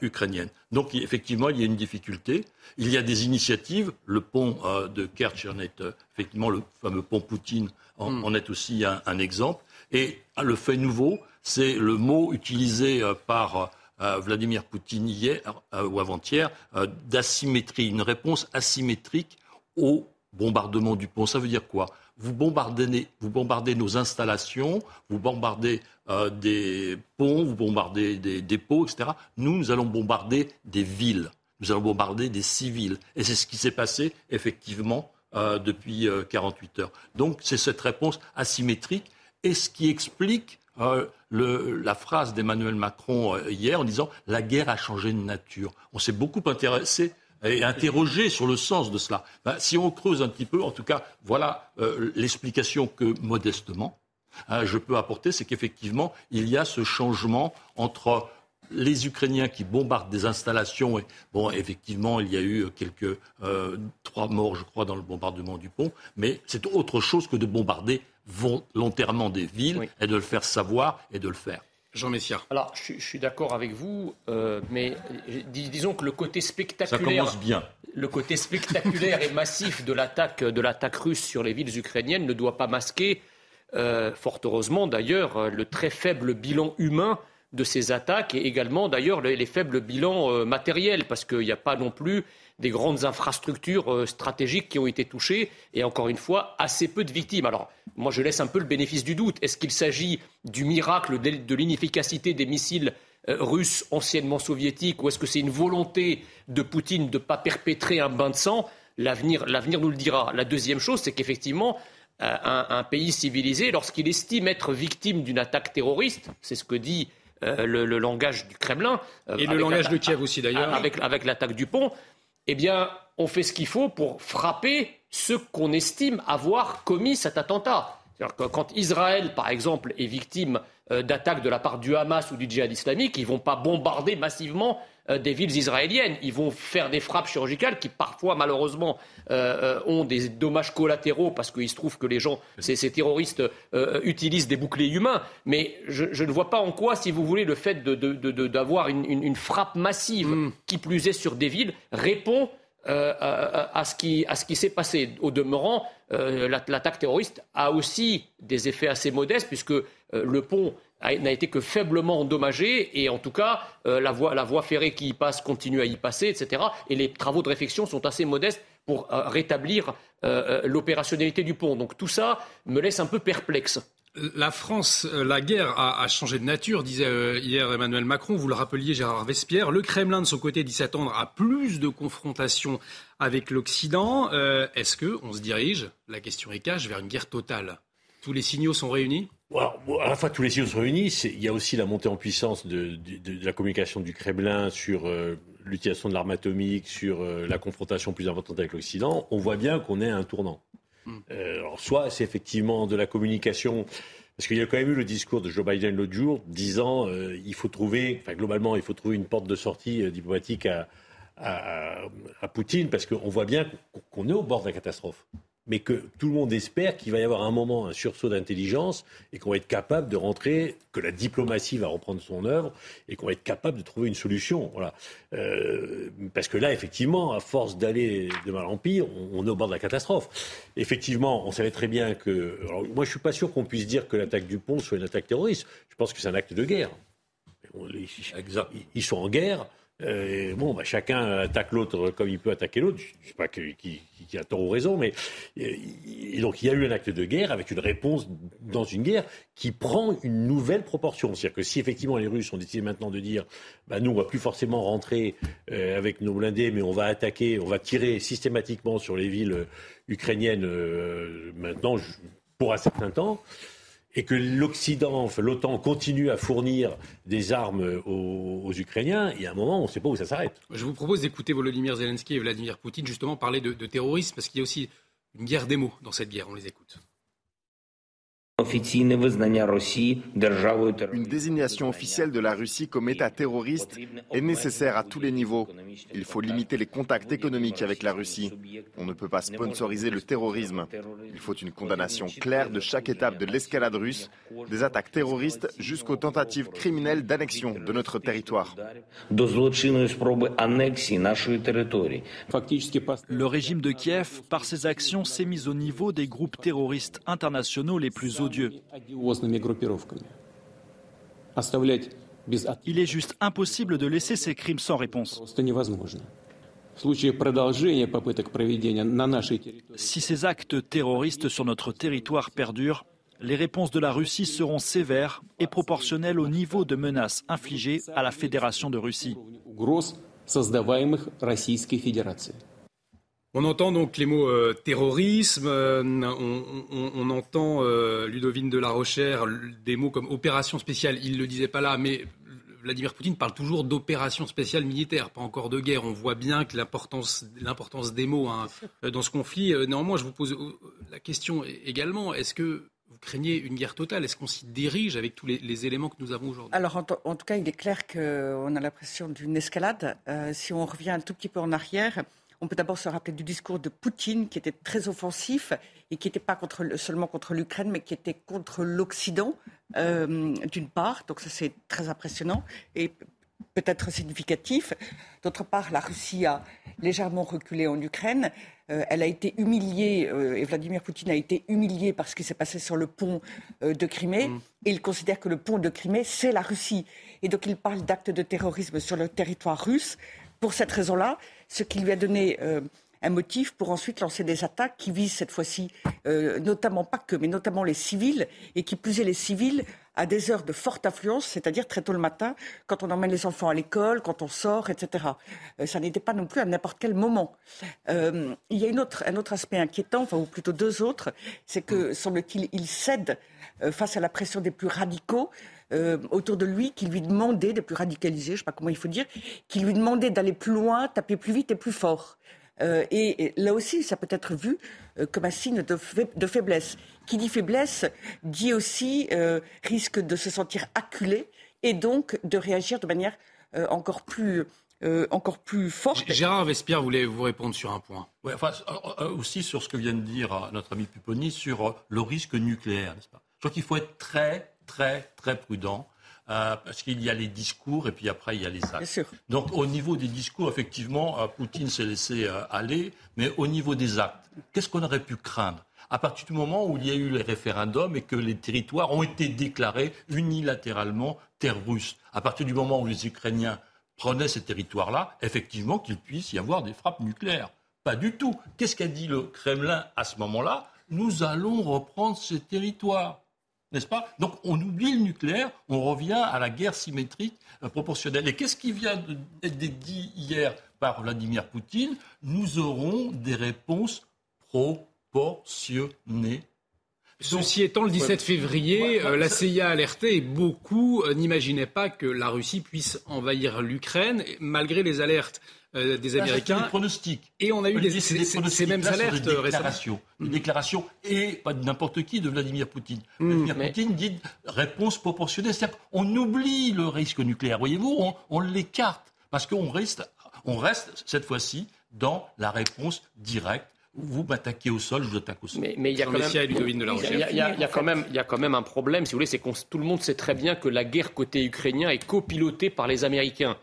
[SPEAKER 7] ukrainienne. Donc effectivement, il y a une difficulté. Il y a des initiatives. Le pont de Kerch en est effectivement le fameux pont Poutine en, hmm. est aussi un, exemple. Et le fait nouveau, c'est le mot utilisé par Vladimir Poutine hier euh, ou avant-hier euh, d'asymétrie, une réponse asymétrique au bombardement du pont. Ça veut dire quoi? Vous bombardez, vous bombardez, nos installations, vous bombardez euh, des ponts, vous bombardez des dépôts, etc. Nous, nous allons bombarder des villes, nous allons bombarder des civils. Et c'est ce qui s'est passé, effectivement, depuis 48 heures. Donc, c'est cette réponse asymétrique et ce qui explique euh, la phrase d'Emmanuel Macron euh, hier en disant la guerre a changé de nature. On s'est beaucoup intéressé et interrogé sur le sens de cela. Ben, si on creuse un petit peu, en tout cas, voilà euh, l'explication que modestement hein, je peux apporter, c'est qu'effectivement, il y a ce changement entre les Ukrainiens qui bombardent des installations, et bon, effectivement, il y a eu quelques trois morts, je crois, dans le bombardement du pont, mais c'est autre chose que de bombarder volontairement des villes et de le faire savoir et de le faire.
[SPEAKER 1] Jean Messia.
[SPEAKER 3] Alors, je, suis d'accord avec vous, euh, mais disons que le côté spectaculaire,
[SPEAKER 7] bien.
[SPEAKER 3] le côté spectaculaire et massif de l'attaque de l'attaque russe sur les villes ukrainiennes ne doit pas masquer, euh, fort heureusement d'ailleurs, le très faible bilan humain de ces attaques et également d'ailleurs les, faibles bilans euh, matériels, parce qu'il n'y a pas non plus des grandes infrastructures euh, stratégiques qui ont été touchées et encore une fois assez peu de victimes. Alors moi je laisse un peu le bénéfice du doute. Est-ce qu'il s'agit du miracle de l'inefficacité des missiles euh, russes anciennement soviétiques ou est-ce que c'est une volonté de Poutine de ne pas perpétrer un bain de sang? L'avenir nous le dira. La deuxième chose, c'est qu'effectivement, euh, un, pays civilisé, lorsqu'il estime être victime d'une attaque terroriste, c'est ce que dit le, langage du Kremlin.
[SPEAKER 1] Et le langage de Kiev aussi d'ailleurs.
[SPEAKER 3] avec l'attaque du pont, eh bien, on fait ce qu'il faut pour frapper ceux qu'on estime avoir commis cet attentat. Que quand Israël, par exemple, est victime euh, d'attaques de la part du Hamas ou du djihad islamique, ils ne vont pas bombarder massivement des villes israéliennes. Ils vont faire des frappes chirurgicales qui, parfois, malheureusement, euh, ont des dommages collatéraux parce qu'il se trouve que les gens, ces, terroristes, utilisent des boucliers humains. Mais je, ne vois pas en quoi, si vous voulez, le fait d'avoir une, frappe massive, mm. qui plus est sur des villes, répond à, ce qui, qui s'est passé. Au demeurant, l'attaque terroriste a aussi des effets assez modestes puisque le pont n'a été que faiblement endommagé et en tout cas euh, la, voie, ferrée qui y passe continue à y passer, etc. Et les travaux de réfection sont assez modestes pour euh, rétablir euh, l'opérationnalité du pont. Donc tout ça me laisse un peu perplexe.
[SPEAKER 1] La France, la guerre a, changé de nature, disait hier Emmanuel Macron. Vous le rappeliez, Gérard Vespierre. Le Kremlin, de son côté, dit s'attendre à plus de confrontations avec l'Occident. Est-ce qu'on se dirige, la question est cache, vers une guerre totale? Tous les signaux sont réunis?
[SPEAKER 5] À la fois, tous les signaux sont réunis. Il y a aussi la montée en puissance de, la communication du Kremlin sur euh, l'utilisation de l'arme atomique, sur euh, la confrontation plus importante avec l'Occident. On voit bien qu'on est à un tournant. Hmm. Euh, alors, soit c'est effectivement de la communication, parce qu'il y a quand même eu le discours de Joe Biden l'autre jour, disant il faut trouver, enfin globalement, il faut trouver une porte de sortie diplomatique à, à, Poutine, parce qu'on voit bien qu'on est au bord de la catastrophe. Mais que tout le monde espère qu'il va y avoir un moment un sursaut d'intelligence et qu'on va être capable de rentrer, que la diplomatie va reprendre son œuvre et qu'on va être capable de trouver une solution. Voilà. Euh, parce que là, effectivement, à force d'aller de mal en pire, on, est au bord de la catastrophe. Effectivement, on savait très bien que. Alors, moi, je suis pas sûr qu'on puisse dire que l'attaque du pont soit une attaque terroriste. Je pense que c'est un acte de guerre. Ils sont en guerre. Euh, bon, bah, chacun attaque l'autre comme il peut attaquer l'autre. Je ne sais pas qui, qui, a tort ou raison, mais euh, donc il y a eu un acte de guerre avec une réponse dans une guerre qui prend une nouvelle proportion. C'est-à-dire que si effectivement les Russes ont décidé maintenant de dire, bah, nous on va plus forcément rentrer euh, avec nos blindés, mais on va attaquer, on va tirer systématiquement sur les villes ukrainiennes maintenant pour un certain temps et que l'Occident, l'OTAN continue à fournir des armes aux, Ukrainiens, il y a un moment, on ne sait pas où ça s'arrête.
[SPEAKER 1] Je vous propose d'écouter Volodymyr Zelensky et Vladimir Poutine justement parler de terrorisme, parce qu'il y a aussi une guerre des mots dans cette guerre. On les écoute.
[SPEAKER 17] Une désignation officielle de la Russie comme État terroriste est nécessaire à tous les niveaux. Il faut limiter les contacts économiques avec la Russie. On ne peut pas sponsoriser le terrorisme. Il faut une condamnation claire de chaque étape de l'escalade russe, des attaques terroristes jusqu'aux tentatives criminelles d'annexion de notre territoire.
[SPEAKER 18] Le régime de Kiev, par ses actions, s'est mis au niveau des groupes terroristes internationaux les plus il est juste impossible de laisser ces crimes sans réponse. Si ces actes terroristes sur notre territoire perdurent, les réponses de la Russie seront sévères et proportionnelles au niveau de menaces infligées à la Fédération de Russie.
[SPEAKER 1] On entend donc les mots euh, terrorisme, euh, on, entend euh, Ludovine de la Rochère, des mots comme opération spéciale, il ne le disait pas là, mais Vladimir Poutine parle toujours d'opération spéciale militaire, pas encore de guerre. On voit bien que l'importance, des mots hein, dans ce conflit. Néanmoins, je vous pose la question également, est-ce que vous craignez une guerre totale? Est-ce qu'on s'y dirige avec tous les, éléments que nous avons aujourd'hui?
[SPEAKER 6] Alors, en, en, tout cas, il est clair qu'on a l'impression d'une escalade. si on revient un tout petit peu en arrière, on peut d'abord se rappeler du discours de Poutine qui était très offensif et qui n'était pas seulement contre l'Ukraine, mais qui était contre l'Occident, euh, d'une part. Donc ça, c'est très impressionnant et peut-être significatif. D'autre part, la Russie a légèrement reculé en Ukraine. Euh, elle a été humiliée, euh, et Vladimir Poutine a été humilié par ce qui s'est passé sur le pont de Crimée. Mm. Et il considère que le pont de Crimée, c'est la Russie. Et donc il parle d'actes de terrorisme sur le territoire russe pour cette raison-là, ce qui lui a donné euh, un motif pour ensuite lancer des attaques qui visent cette fois-ci, euh, notamment pas que, mais notamment les civils, et qui plus est les civils à des heures de forte affluence, c'est-à-dire très tôt le matin, quand on emmène les enfants à l'école, quand on sort, etc. Euh, ça n'était pas non plus à n'importe quel moment. il y a un autre aspect inquiétant, ou plutôt deux autres, c'est que, semble-t-il, il cède face à la pression des plus radicaux, euh, autour de lui qui lui demandait, des plus radicalisés, je ne sais pas comment il faut dire, qui lui demandait d'aller plus loin, taper plus vite et plus fort. Euh, et, là aussi, ça peut être vu euh, comme un signe de, faiblesse. Qui dit faiblesse dit aussi risque de se sentir acculé et donc de réagir de manière encore plus encore plus forte.
[SPEAKER 1] Gérard Vespierre voulait vous répondre sur un point.
[SPEAKER 7] enfin, aussi sur ce que vient de dire notre ami Pupponi sur le risque nucléaire, n'est-ce pas? Je crois qu'il faut être très très, très prudent. Euh, parce qu'il y a les discours et puis après il y a les actes. Donc au niveau des discours, effectivement, euh, Poutine s'est laissé euh, aller, mais au niveau des actes, qu'est-ce qu'on aurait pu craindre? À partir du moment où il y a eu les référendums et que les territoires ont été déclarés unilatéralement terre russe, à partir du moment où les Ukrainiens prenaient ces territoires-là, effectivement qu'il puisse y avoir des frappes nucléaires. Pas du tout. Qu'est-ce qu'a dit le Kremlin à ce moment-là? Nous allons reprendre ces territoires n'est-ce pas? Donc on oublie le nucléaire, on revient à la guerre symétrique euh, proportionnelle. Et qu'est-ce qui vient d'être dit hier par Vladimir Poutine? Nous aurons des réponses proportionnées.
[SPEAKER 1] Ceci étant, le 17 février, euh, la CIA alertait et beaucoup euh, n'imaginaient pas que la Russie puisse envahir l'Ukraine, malgré les alertes euh, des Américains.
[SPEAKER 7] Des pronostics.
[SPEAKER 1] Et on a eu des, ces, mêmes alertes
[SPEAKER 7] des déclarations, Des déclarations, et pas de n'importe qui, de Vladimir Poutine. Mm. Vladimir Poutine dit réponse proportionnelle. C'est-à-dire qu'on oublie le risque nucléaire. Voyez-vous, on, on l'écarte. Parce qu'on reste, on reste, cette fois-ci, dans la réponse directe vous m'attaquez au sol, je vous attaque au sol.
[SPEAKER 3] Mais, il y a quand même, il y a quand même un problème, si vous voulez, c'est que tout le monde sait très bien que la guerre côté ukrainien est copilotée par les Américains.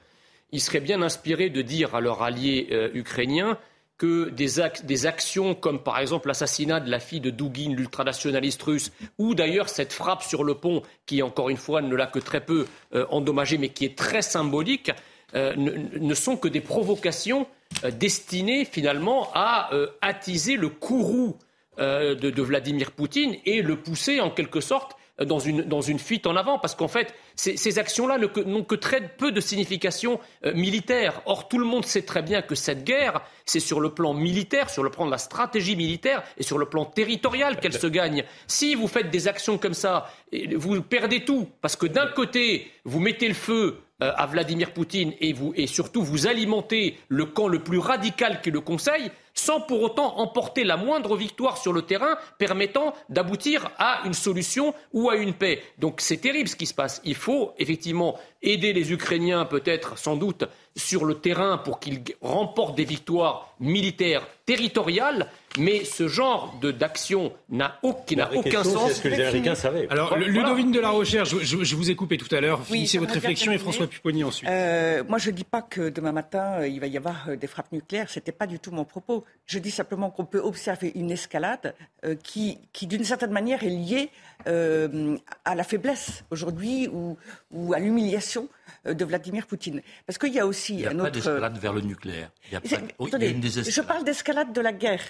[SPEAKER 3] Ils seraient bien inspirés de dire à leurs alliés euh, ukrainiens que des, actions comme par exemple l'assassinat de la fille de Dugin, l'ultranationaliste russe, ou d'ailleurs cette frappe sur le pont, qui encore une fois ne l'a que très peu euh, endommagé, mais qui est très symbolique, euh, ne, sont que des provocations euh, destinées finalement à attiser le courroux de, Vladimir Poutine et le pousser en quelque sorte dans une, fuite en avant, parce qu'en fait, ces, actions-là n'ont que très peu de signification euh, militaire. Or, tout le monde sait très bien que cette guerre, c'est sur le plan militaire, sur le plan de la stratégie militaire et sur le plan territorial qu'elle se gagne. Si vous faites des actions comme ça, vous perdez tout, parce que d'un côté, vous mettez le feu euh, à Vladimir Poutine et, vous, et surtout vous alimentez le camp le plus radical qui le Conseil, sans pour autant emporter la moindre victoire sur le terrain permettant d'aboutir à une solution ou à une paix. Donc c'est terrible ce qui se passe. Il faut effectivement aider les Ukrainiens peut-être sans doute sur le terrain pour qu'ils remportent des victoires militaires territoriales, mais ce genre d'action n'a aucun sens.
[SPEAKER 5] ce que les Américains savaient.
[SPEAKER 1] Alors, Ludovine de la Recherche, je, vous ai coupé tout à l'heure. Finissez votre réflexion et François Pupponi ensuite.
[SPEAKER 6] Euh, moi, je ne dis pas que demain matin, euh, il va y avoir euh, des frappes nucléaires. Ce n'était pas du tout mon propos. Je dis simplement qu'on peut observer une escalade qui, qui d'une certaine manière, est liée à la faiblesse aujourd'hui ou, ou à l'humiliation de Vladimir Poutine. Parce qu'il y a aussi
[SPEAKER 7] il n'y a pas d'escalade vers le nucléaire. Il y a
[SPEAKER 6] je parle d'escalade de la guerre,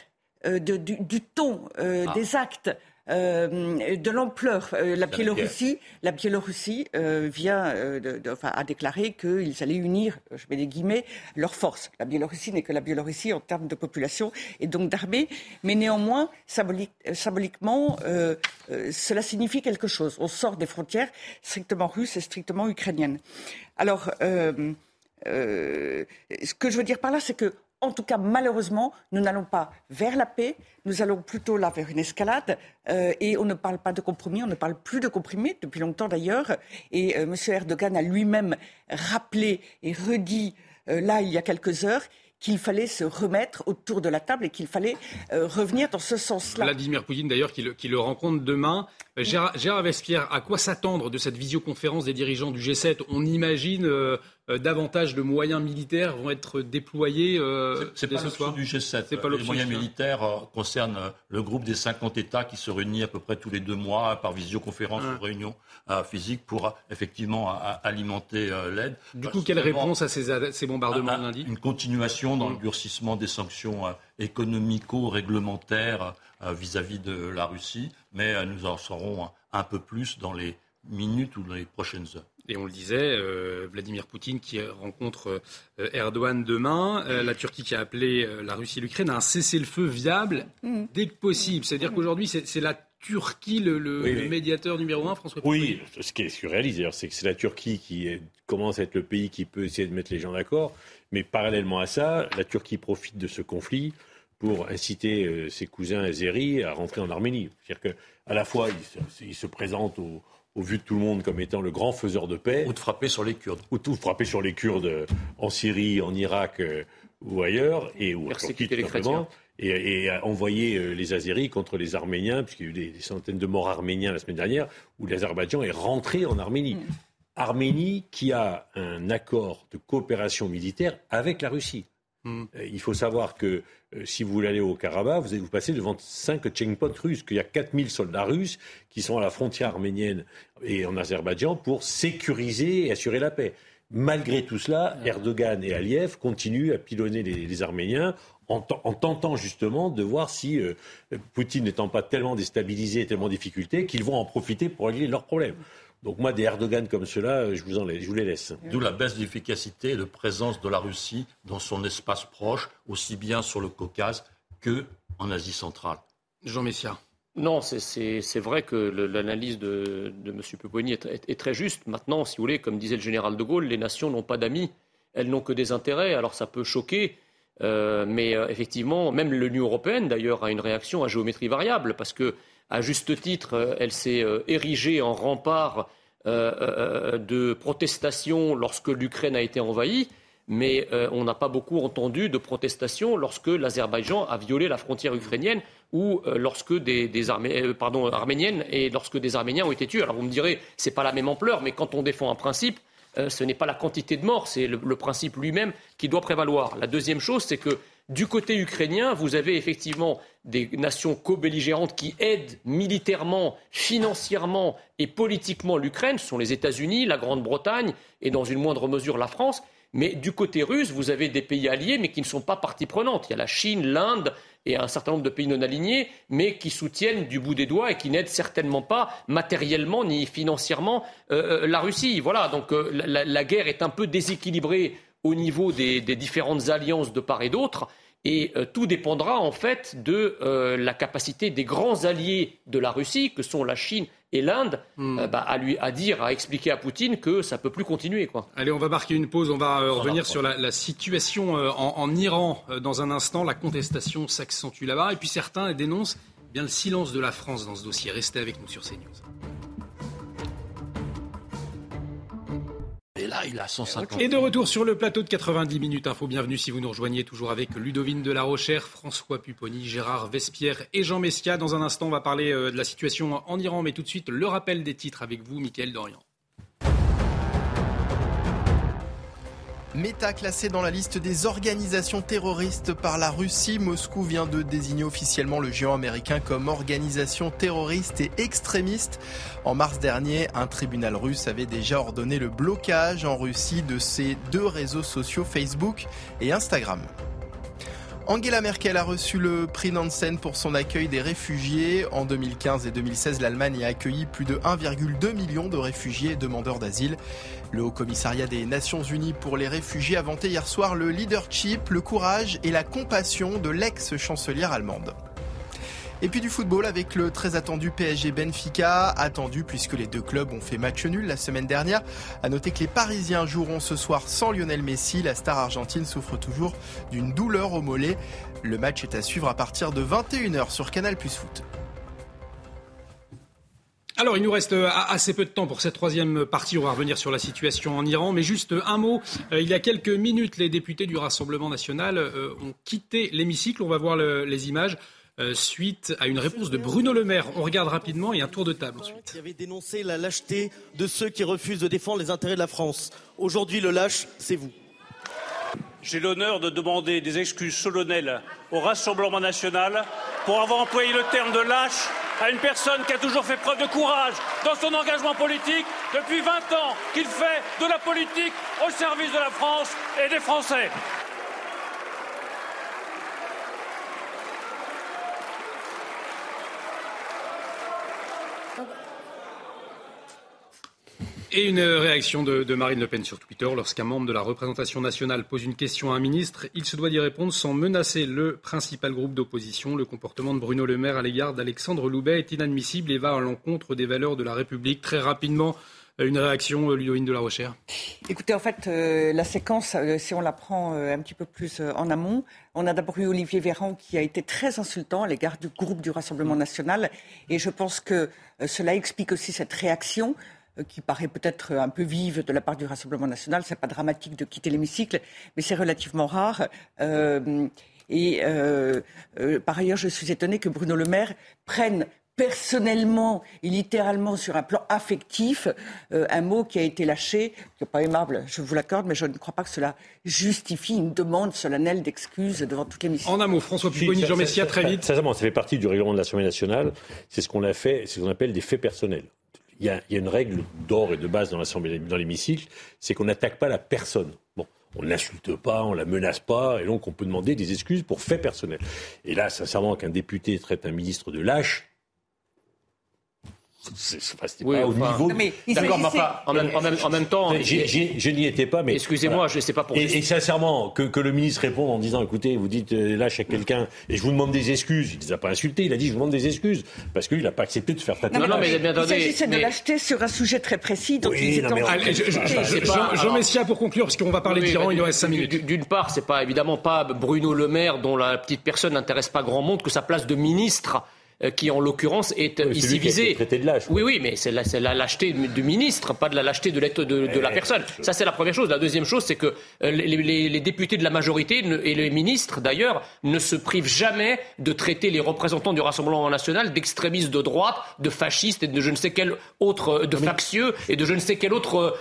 [SPEAKER 6] euh, du, ton, euh, ah. des actes. Euh, de l'ampleur. Euh, la, Biélorussie, la Biélorussie euh, vient, de, enfin, a déclaré qu'ils allaient unir, je mets des guillemets, leurs forces. La Biélorussie n'est que la Biélorussie en termes de population et donc d'armée, mais néanmoins, symboliquement, cela signifie quelque chose. On sort des frontières strictement russes et strictement ukrainiennes. Alors, ce que je veux dire par là, c'est que en tout cas, malheureusement, nous n'allons pas vers la paix, nous allons plutôt là vers une escalade. Euh, et on ne parle pas de compromis, on ne parle plus de compromis depuis longtemps d'ailleurs. Et euh, M. Erdogan a lui-même rappelé et redit euh, là il y a quelques heures qu'il fallait se remettre autour de la table et qu'il fallait revenir dans ce sens-là.
[SPEAKER 1] Vladimir Poutine, d'ailleurs, qui le, rencontre demain. Gérard, Vespierre, à quoi s'attendre de cette visioconférence des dirigeants du G7 On imagine davantage de moyens militaires vont être déployés euh,
[SPEAKER 7] C'est pas l'option du G7. Pas les moyens militaires euh, concernent le groupe des 50 États qui se réunit à peu près tous les deux mois par visioconférence ou réunion physique pour effectivement alimenter l'aide.
[SPEAKER 1] Du coup, quelle réponse à ces, bombardements de lundi
[SPEAKER 7] Une continuation dans le durcissement des sanctions économico-réglementaires vis-à-vis de la Russie, mais nous en saurons un peu plus dans les minutes ou dans les prochaines heures.
[SPEAKER 1] Et on le disait, euh, Vladimir Poutine qui rencontre euh, Erdogan demain, euh, la Turquie qui a appelé la Russie et l'Ukraine à un cessez-le-feu viable mm. dès que possible. C'est-à-dire qu'aujourd'hui, c'est la Turquie le, médiateur numéro un, François
[SPEAKER 5] Oui, ce qui est surréaliste, c'est que c'est la Turquie qui commence à être le pays qui peut essayer de mettre les gens d'accord. Mais parallèlement à ça, la Turquie profite de ce conflit pour inciter ses cousins azéris à rentrer en Arménie. C'est-à-dire qu'à la fois, il se, présente au au vu de tout le monde comme étant le grand faiseur de paix.
[SPEAKER 7] Ou de frapper sur les Kurdes.
[SPEAKER 5] Ou de frapper sur les Kurdes en Syrie, en Irak euh, ou ailleurs. Et, ou
[SPEAKER 3] Persécuter les chrétiens.
[SPEAKER 5] Et, et, envoyer euh, les Azéris contre les Arméniens, puisqu'il y a eu des, centaines de morts arméniens la semaine dernière, où l'Azerbaïdjan est rentré en Arménie. Mm. Arménie qui a un accord de coopération militaire avec la Russie. Mm. Euh, il faut savoir que euh, si vous voulez aller au Karabakh, vous allez vous passer devant cinq checkpoints russes, qu'il y a 4000 soldats russes qui sont à la frontière arménienne et en Azerbaïdjan pour sécuriser et assurer la paix. Malgré tout cela, Erdogan et Aliyev continuent à pilonner les, Arméniens en, tentant justement de voir si euh, Poutine n'étant pas tellement déstabilisé, tellement en difficulté, qu'ils vont en profiter pour régler leurs problèmes. Donc moi, des Erdogan comme cela, je vous, en, je vous les laisse.
[SPEAKER 7] D'où la baisse d'efficacité et de présence de la Russie dans son espace proche, aussi bien sur le Caucase qu'en Asie centrale.
[SPEAKER 1] Jean Messia.
[SPEAKER 3] Non, c'est vrai que l'analyse de, de, M. Peponi est, très juste. Maintenant, si vous voulez, comme disait le général de Gaulle, les nations n'ont pas d'amis, elles n'ont que des intérêts. Alors ça peut choquer, euh, mais euh, effectivement, même l'Union européenne, d'ailleurs, a une réaction à géométrie variable, parce que à juste titre, euh, elle s'est euh, érigée en rempart euh, de protestation lorsque l'Ukraine a été envahie. mais on n'a pas beaucoup entendu de protestations lorsque l'Azerbaïdjan a violé la frontière ukrainienne ou lorsque des, euh, pardon, arméniennes et lorsque des Arméniens ont été tués. Alors vous me direz, c'est pas la même ampleur, mais quand on défend un principe, ce n'est pas la quantité de morts, c'est le, le principe lui-même qui doit prévaloir. La deuxième chose, c'est que du côté ukrainien, vous avez effectivement des nations co-belligérantes qui aident militairement, financièrement et politiquement l'Ukraine. Ce sont les États-Unis, la Grande-Bretagne et dans une moindre mesure la France. Mais du côté russe, vous avez des pays alliés, mais qui ne sont pas partie prenante. Il y a la Chine, l'Inde et un certain nombre de pays non alignés, mais qui soutiennent du bout des doigts et qui n'aident certainement pas matériellement ni financièrement euh, euh, la Russie. Voilà, donc euh, la, guerre est un peu déséquilibrée au niveau des différentes alliances de part et d'autre. Et tout dépendra en fait de la capacité des grands alliés de la Russie, que sont la Chine et l'Inde hmm. euh, bah, à lui à dire, à expliquer à Poutine que ça peut plus continuer. Quoi.
[SPEAKER 1] Allez, on va marquer une pause. On va euh, revenir sur la, situation euh, en, Iran dans un instant. La contestation s'accentue là-bas, et puis certains dénoncent eh bien le silence de la France dans ce dossier. Restez avec nous sur CNews.
[SPEAKER 7] Là, il a 150.
[SPEAKER 1] Et de retour sur le plateau de 90 minutes info. Bienvenue si vous nous rejoignez, toujours avec Ludovine de la Rochère, François Pupponi, Gérard Vespierre et Jean Messia. Dans un instant, on va parler euh, de la situation en Iran, mais tout de suite, le rappel des titres avec vous, Mickaël Dorian.
[SPEAKER 19] Meta classé dans la liste des organisations terroristes par la Russie, Moscou vient de désigner officiellement le géant américain comme organisation terroriste et extrémiste. En mars dernier, un tribunal russe avait déjà ordonné le blocage en Russie de ces deux réseaux sociaux Facebook et Instagram. Angela Merkel a reçu le prix Nansen pour son accueil des réfugiés. En 2015 et 2016, l'Allemagne a accueilli plus de 1,2 million de réfugiés et demandeurs d'asile. Le Haut Commissariat des Nations Unies pour les réfugiés a vanté hier soir le leadership, le courage et la compassion de l'ex-chancelière allemande. Et puis du football avec le très attendu PSG Benfica, attendu puisque les deux clubs ont fait match nul la semaine dernière. À noter que les Parisiens joueront ce soir sans Lionel Messi. La star argentine souffre toujours d'une douleur au mollet. Le match est à suivre à partir de 21h sur Canal Plus Foot.
[SPEAKER 1] Alors, il nous reste euh, assez peu de temps pour cette troisième partie. On va revenir sur la situation en Iran. Mais juste un mot. Euh, il y a quelques minutes, les députés du Rassemblement national euh, ont quitté l'hémicycle. On va voir les images. Euh, suite à une réponse de Bruno Le Maire. On regarde rapidement et un tour de table ensuite.
[SPEAKER 20] Qui avait dénoncé la lâcheté de ceux qui refusent de défendre les intérêts de la France. Aujourd'hui, le lâche, c'est vous.
[SPEAKER 21] J'ai l'honneur de demander des excuses solennelles au Rassemblement national pour avoir employé le terme de lâche à une personne qui a toujours fait preuve de courage dans son engagement politique depuis 20 ans, qu'il fait de la politique au service de la France et des Français.
[SPEAKER 1] Et une réaction de, Marine Le Pen sur Twitter. Lorsqu'un membre de la représentation nationale pose une question à un ministre, il se doit d'y répondre sans menacer le principal groupe d'opposition. Le comportement de Bruno Le Maire à l'égard d'Alexandre Loubet est inadmissible et va à l'encontre des valeurs de la République. Très rapidement, euh, une réaction, euh, Ludovine de la Rochère
[SPEAKER 6] Écoutez, en fait, euh, la séquence, si on la prend un petit peu plus en amont, on a d'abord eu Olivier Véran qui a été très insultant à l'égard du groupe du Rassemblement national. Et je pense que cela explique aussi cette réaction. Euh, qui paraît peut-être un peu vive de la part du Rassemblement national. Ce n'est pas dramatique de quitter l'hémicycle, mais c'est relativement rare. Euh, et euh, par ailleurs, je suis étonnée que Bruno Le Maire prenne personnellement et littéralement sur un plan affectif un mot qui a été lâché, qui n'est pas aimable, je vous l'accorde, mais je ne crois pas que cela justifie une demande solennelle d'excuses devant toute l'hémicycle.
[SPEAKER 1] En un mot, François Pupponi, Jean Messia, très vite.
[SPEAKER 5] Ça, ça, fait partie du règlement de l'Assemblée nationale. C'est ce qu'on a fait, c'est ce qu'on appelle des faits personnels il y, a, une règle d'or et de base dans l'Assemblée, dans l'hémicycle, c'est qu'on n'attaque pas la personne. Bon, on n'insulte pas, on la menace pas, et donc on peut demander des excuses pour faits personnels. Et là, sincèrement, qu'un député traite un ministre de lâche,
[SPEAKER 3] oui, pas au niveau. D'accord, mais enfin, en, même, en, même, en même temps.
[SPEAKER 5] je n'y étais pas, mais.
[SPEAKER 3] Excusez-moi, je ne sais pas pour.
[SPEAKER 5] Et, et sincèrement, que, que, le ministre réponde en disant écoutez, vous dites euh, lâche à quelqu'un et je vous demande des excuses. Il ne les a pas insultés, il a dit je vous demande des excuses. Parce qu'il n'a pas accepté de faire tâter.
[SPEAKER 6] Non, non, mais bien Il s'agissait de l'acheter sur un sujet très précis. Donc oui, ils
[SPEAKER 1] étaient Jean, Jean Messia, pour conclure, parce qu'on va parler d'Iran, il nous reste 5 minutes.
[SPEAKER 3] D'une part, c'est pas évidemment pas Bruno Le Maire, dont la petite personne n'intéresse pas grand monde, que sa place de ministre qui en l'occurrence est ici visé. Oui, oui, mais c'est la, la, lâcheté du ministre, pas de la lâcheté de, de, de la personne. Ça, c'est la première chose. La deuxième chose, c'est que les, les, les, députés de la majorité et les ministres, d'ailleurs, ne se privent jamais de traiter les représentants du Rassemblement national d'extrémistes de droite, de fascistes et de je ne sais quel autre, de factieux et de je ne sais quel autre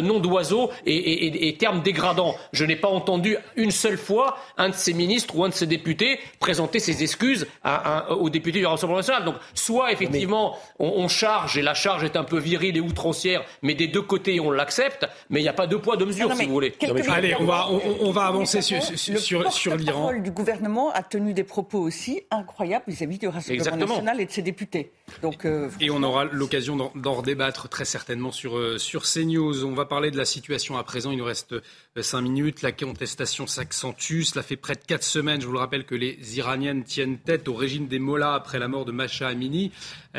[SPEAKER 3] nom d'oiseau et, et, et termes dégradants. Je n'ai pas entendu une seule fois un de ces ministres ou un de ces députés présenter ses excuses à, aux députés du Rassemblement national. Donc, soit effectivement, on, charge, et la charge est un peu virile et outrancière, mais des deux côtés, on l'accepte, mais il n'y a pas deux poids, deux mesures, si vous voulez.
[SPEAKER 1] Allez, on va, on, va avancer sur, sur, sur l'Iran.
[SPEAKER 6] Le du gouvernement a tenu des propos aussi incroyables vis-à-vis du Rassemblement national et de ses députés. Donc,
[SPEAKER 1] euh, et on aura l'occasion d'en redébattre très certainement sur, euh, sur CNews. On va parler de la situation à présent. Il nous reste euh, cinq minutes. La contestation s'accentue. Cela fait près de quatre semaines. Je vous le rappelle que les Iraniennes tiennent tête au régime des Mollahs après la mort de Masha Amini,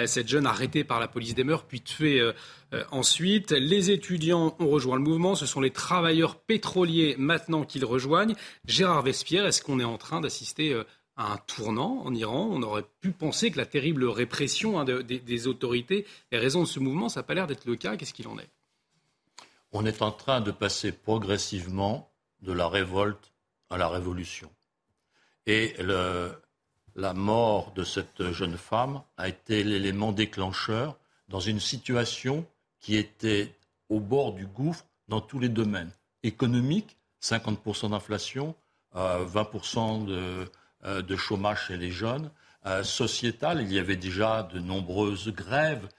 [SPEAKER 1] cette jeune arrêtée par la police des mœurs, puis tuée ensuite. Les étudiants ont rejoint le mouvement. Ce sont les travailleurs pétroliers maintenant qu'ils rejoignent. Gérard Vespierre, est-ce qu'on est en train d'assister à un tournant en Iran? On aurait pu penser que la terrible répression hein, des autorités est raison de ce mouvement. Ça n'a pas l'air d'être le cas. Qu'est-ce qu'il en est?
[SPEAKER 7] On est en train de passer progressivement de la révolte à la révolution. Et la mort de cette jeune femme a été l'élément déclencheur dans une situation qui était au bord du gouffre dans tous les domaines. Économique, 50% d'inflation, 20% euh, de euh, de chômage chez les jeunes. Euh, sociétal, il y avait déjà de nombreuses grèves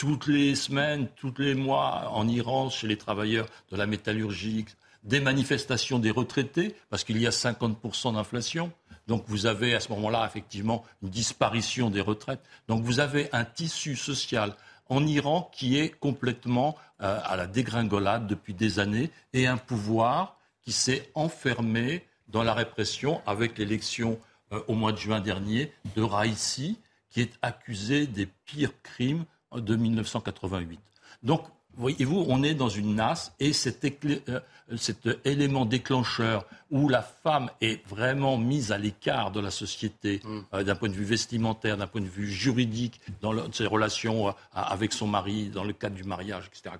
[SPEAKER 7] toutes les semaines, tous les mois en Iran chez les travailleurs de la métallurgie, des manifestations des retraités, parce qu'il y a 50% d'inflation. Donc vous avez à ce moment-là effectivement une disparition des retraites. Donc vous avez un tissu social en Iran qui est complètement euh, à la dégringolade depuis des années et un pouvoir qui s'est enfermé dans la répression avec l'élection euh, au mois de juin dernier de Raisi, qui est accusé des pires crimes de 1988. Donc, voyez-vous, on est dans une nasse et cet, euh, cet, élément déclencheur où la femme est vraiment mise à l'écart de la société mm. euh, d'un point de vue vestimentaire, d'un point de vue juridique, dans ses relations avec son mari, dans le cadre du mariage, etc.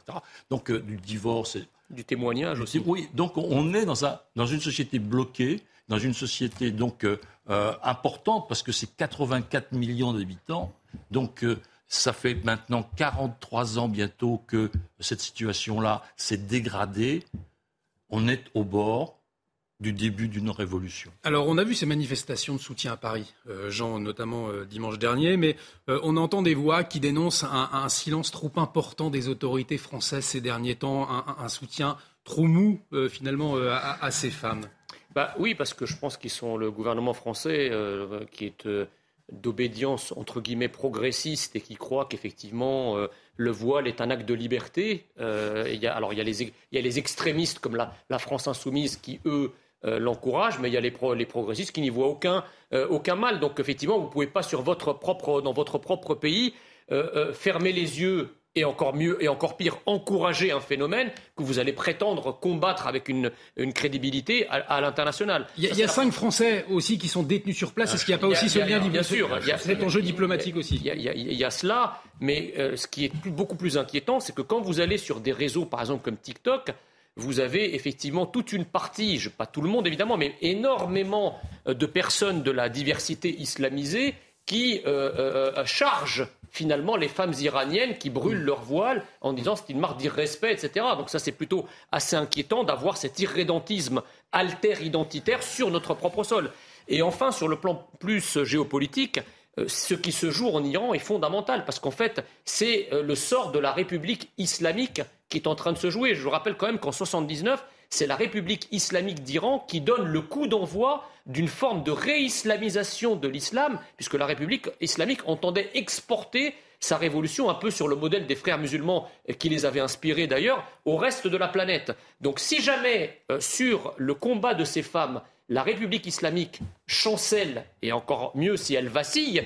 [SPEAKER 7] Donc, du divorce.
[SPEAKER 3] Du témoignage aussi.
[SPEAKER 7] Oui, donc on est dans, un, dans une société bloquée, dans une société donc euh, euh, importante, parce que c'est 84 millions d'habitants. Donc euh, ça fait maintenant 43 ans bientôt que cette situation-là s'est dégradée. On est au bord du début d'une révolution.
[SPEAKER 1] Alors, on a vu ces manifestations de soutien à Paris, Jean, notamment dimanche dernier, mais on entend des voix qui dénoncent un, silence trop important des autorités françaises ces derniers temps, un, soutien trop mou, finalement, à, ces femmes.
[SPEAKER 3] Bah, oui, parce que je pense qu'ils sont le gouvernement français qui est d'obédience entre guillemets progressiste et qui croit qu'effectivement le voile est un acte de liberté. a, alors il y, a les, y, a les, extrémistes comme la, France insoumise qui eux euh, l'encourage, mais il y a les, les progressistes qui n'y voient aucun, euh, aucun, mal. Donc effectivement, vous ne pouvez pas sur votre propre, dans votre propre pays euh, fermer les yeux et encore mieux et encore pire, encourager un phénomène que vous allez prétendre combattre avec une, une crédibilité à, l'international.
[SPEAKER 1] Il y a, cinq Français aussi qui sont détenus sur place. Est-ce qu'il n'y a pas aussi ce lien
[SPEAKER 3] Bien sûr.
[SPEAKER 1] C'est enjeu diplomatique aussi.
[SPEAKER 3] Il y, a, cela, mais ce qui est beaucoup plus inquiétant, c'est que quand vous allez sur des réseaux, par exemple comme TikTok, vous avez effectivement toute une partie, pas tout le monde évidemment, mais énormément euh, de personnes de la diversité islamisée qui euh, euh, chargent finalement les femmes iraniennes qui brûlent leur voile en disant c'est une marque d'irrespect, etc. Donc ça c'est plutôt assez inquiétant d'avoir cet irrédentisme alter-identitaire sur notre propre sol. Et enfin, sur le plan plus géopolitique, ce qui se joue en Iran est fondamental parce qu'en fait, c'est le sort de la République islamique qui est en train de se jouer. Je vous rappelle quand même qu'en 79, c'est la République islamique d'Iran qui donne le coup d'envoi d'une forme de réislamisation de l'islam, puisque la République islamique entendait exporter sa révolution un peu sur le modèle des frères musulmans qui les avaient inspirés d'ailleurs au reste de la planète. Donc si jamais euh, sur le combat de ces femmes, la République islamique chancelle, et encore mieux si elle vacille,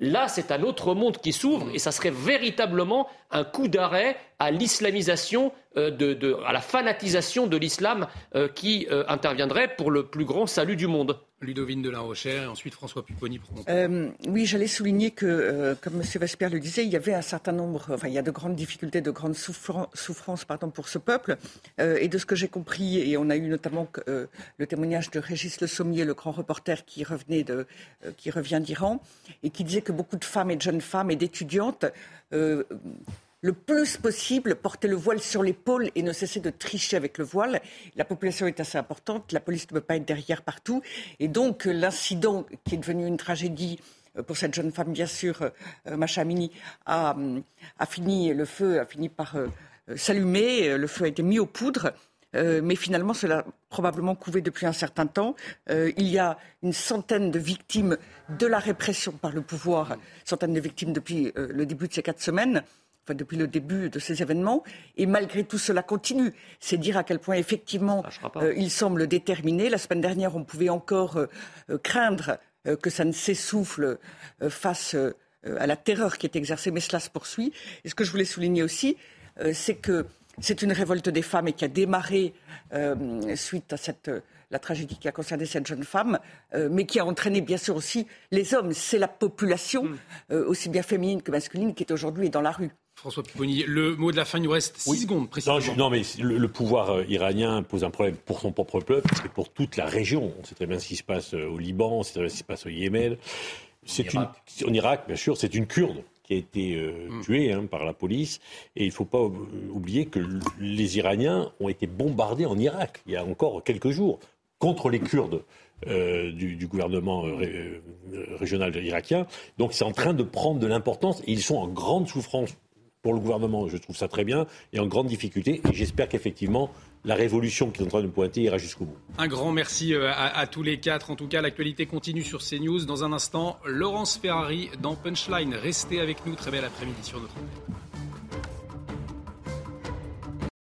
[SPEAKER 3] Là, c'est un autre monde qui s'ouvre et ça serait véritablement un coup d'arrêt à l'islamisation, euh, à la fanatisation de l'islam euh, qui euh, interviendrait pour le plus grand salut du monde.
[SPEAKER 1] Ludovine de la Rochère et ensuite François Pupponi pour
[SPEAKER 6] euh, oui, j'allais souligner que, euh, comme M. Vesper le disait, il y avait un certain nombre, enfin, il y a de grandes difficultés, de grandes souffrances pardon, pour ce peuple. Euh, et de ce que j'ai compris, et on a eu notamment le témoignage de Régis Le Sommier, le grand reporter qui, revenait de, qui revient d'Iran, et qui disait que beaucoup de femmes et de jeunes femmes et d'étudiantes le plus possible porter le voile sur l'épaule et ne cesser de tricher avec le voile. La population est assez importante, la police ne peut pas être derrière partout. Et donc l'incident qui est devenu une tragédie euh, pour cette jeune femme, bien sûr, euh, Macha Amini, a, fini, le feu a fini par euh, s'allumer, le feu a été mis aux poudres. mais finalement, cela a probablement couvé depuis un certain temps. il y a une centaine de victimes de la répression par le pouvoir, centaine de victimes depuis le début de ces quatre semaines depuis le début de ces événements. Et malgré tout, cela continue. C'est dire à quel point, effectivement, euh, il semble déterminé. La semaine dernière, on pouvait encore euh, euh, craindre que ça ne s'essouffle face à la terreur qui est exercée, mais cela se poursuit. Et ce que je voulais souligner aussi, c'est que c'est une révolte des femmes et qui a démarré suite à cette la tragédie qui a concerné cette jeune femme, mais qui a entraîné bien sûr aussi les hommes. C'est la population, mm. aussi bien féminine que masculine, qui est aujourd'hui dans la rue.
[SPEAKER 1] François Pupponi, le mot de la fin, il nous reste 6 secondes précisément.
[SPEAKER 5] Non, mais le, pouvoir euh, iranien pose un problème pour son propre peuple et pour toute la région. On sait très bien ce qui se passe euh, au Liban, on sait très bien ce qui se passe au Yémen. C'est une, en Irak, bien sûr, c'est une Kurde qui a été euh, mm. tuée hein, par la police. Et il ne faut pas oublier que les Iraniens ont été bombardés en Irak il y a encore quelques jours contre les Kurdes. du, gouvernement régional irakien. Donc c'est en train de prendre de l'importance et ils sont en grande souffrance pour le gouvernement, je trouve ça très bien, et en grande difficulté. Et j'espère qu'effectivement, la révolution qui est en train de pointer ira jusqu'au bout.
[SPEAKER 1] Un grand merci euh, à, tous les quatre. En tout cas, l'actualité continue sur CNews. Dans un instant, Laurence Ferrari dans Punchline. Restez avec nous. Très bel après-midi sur notre.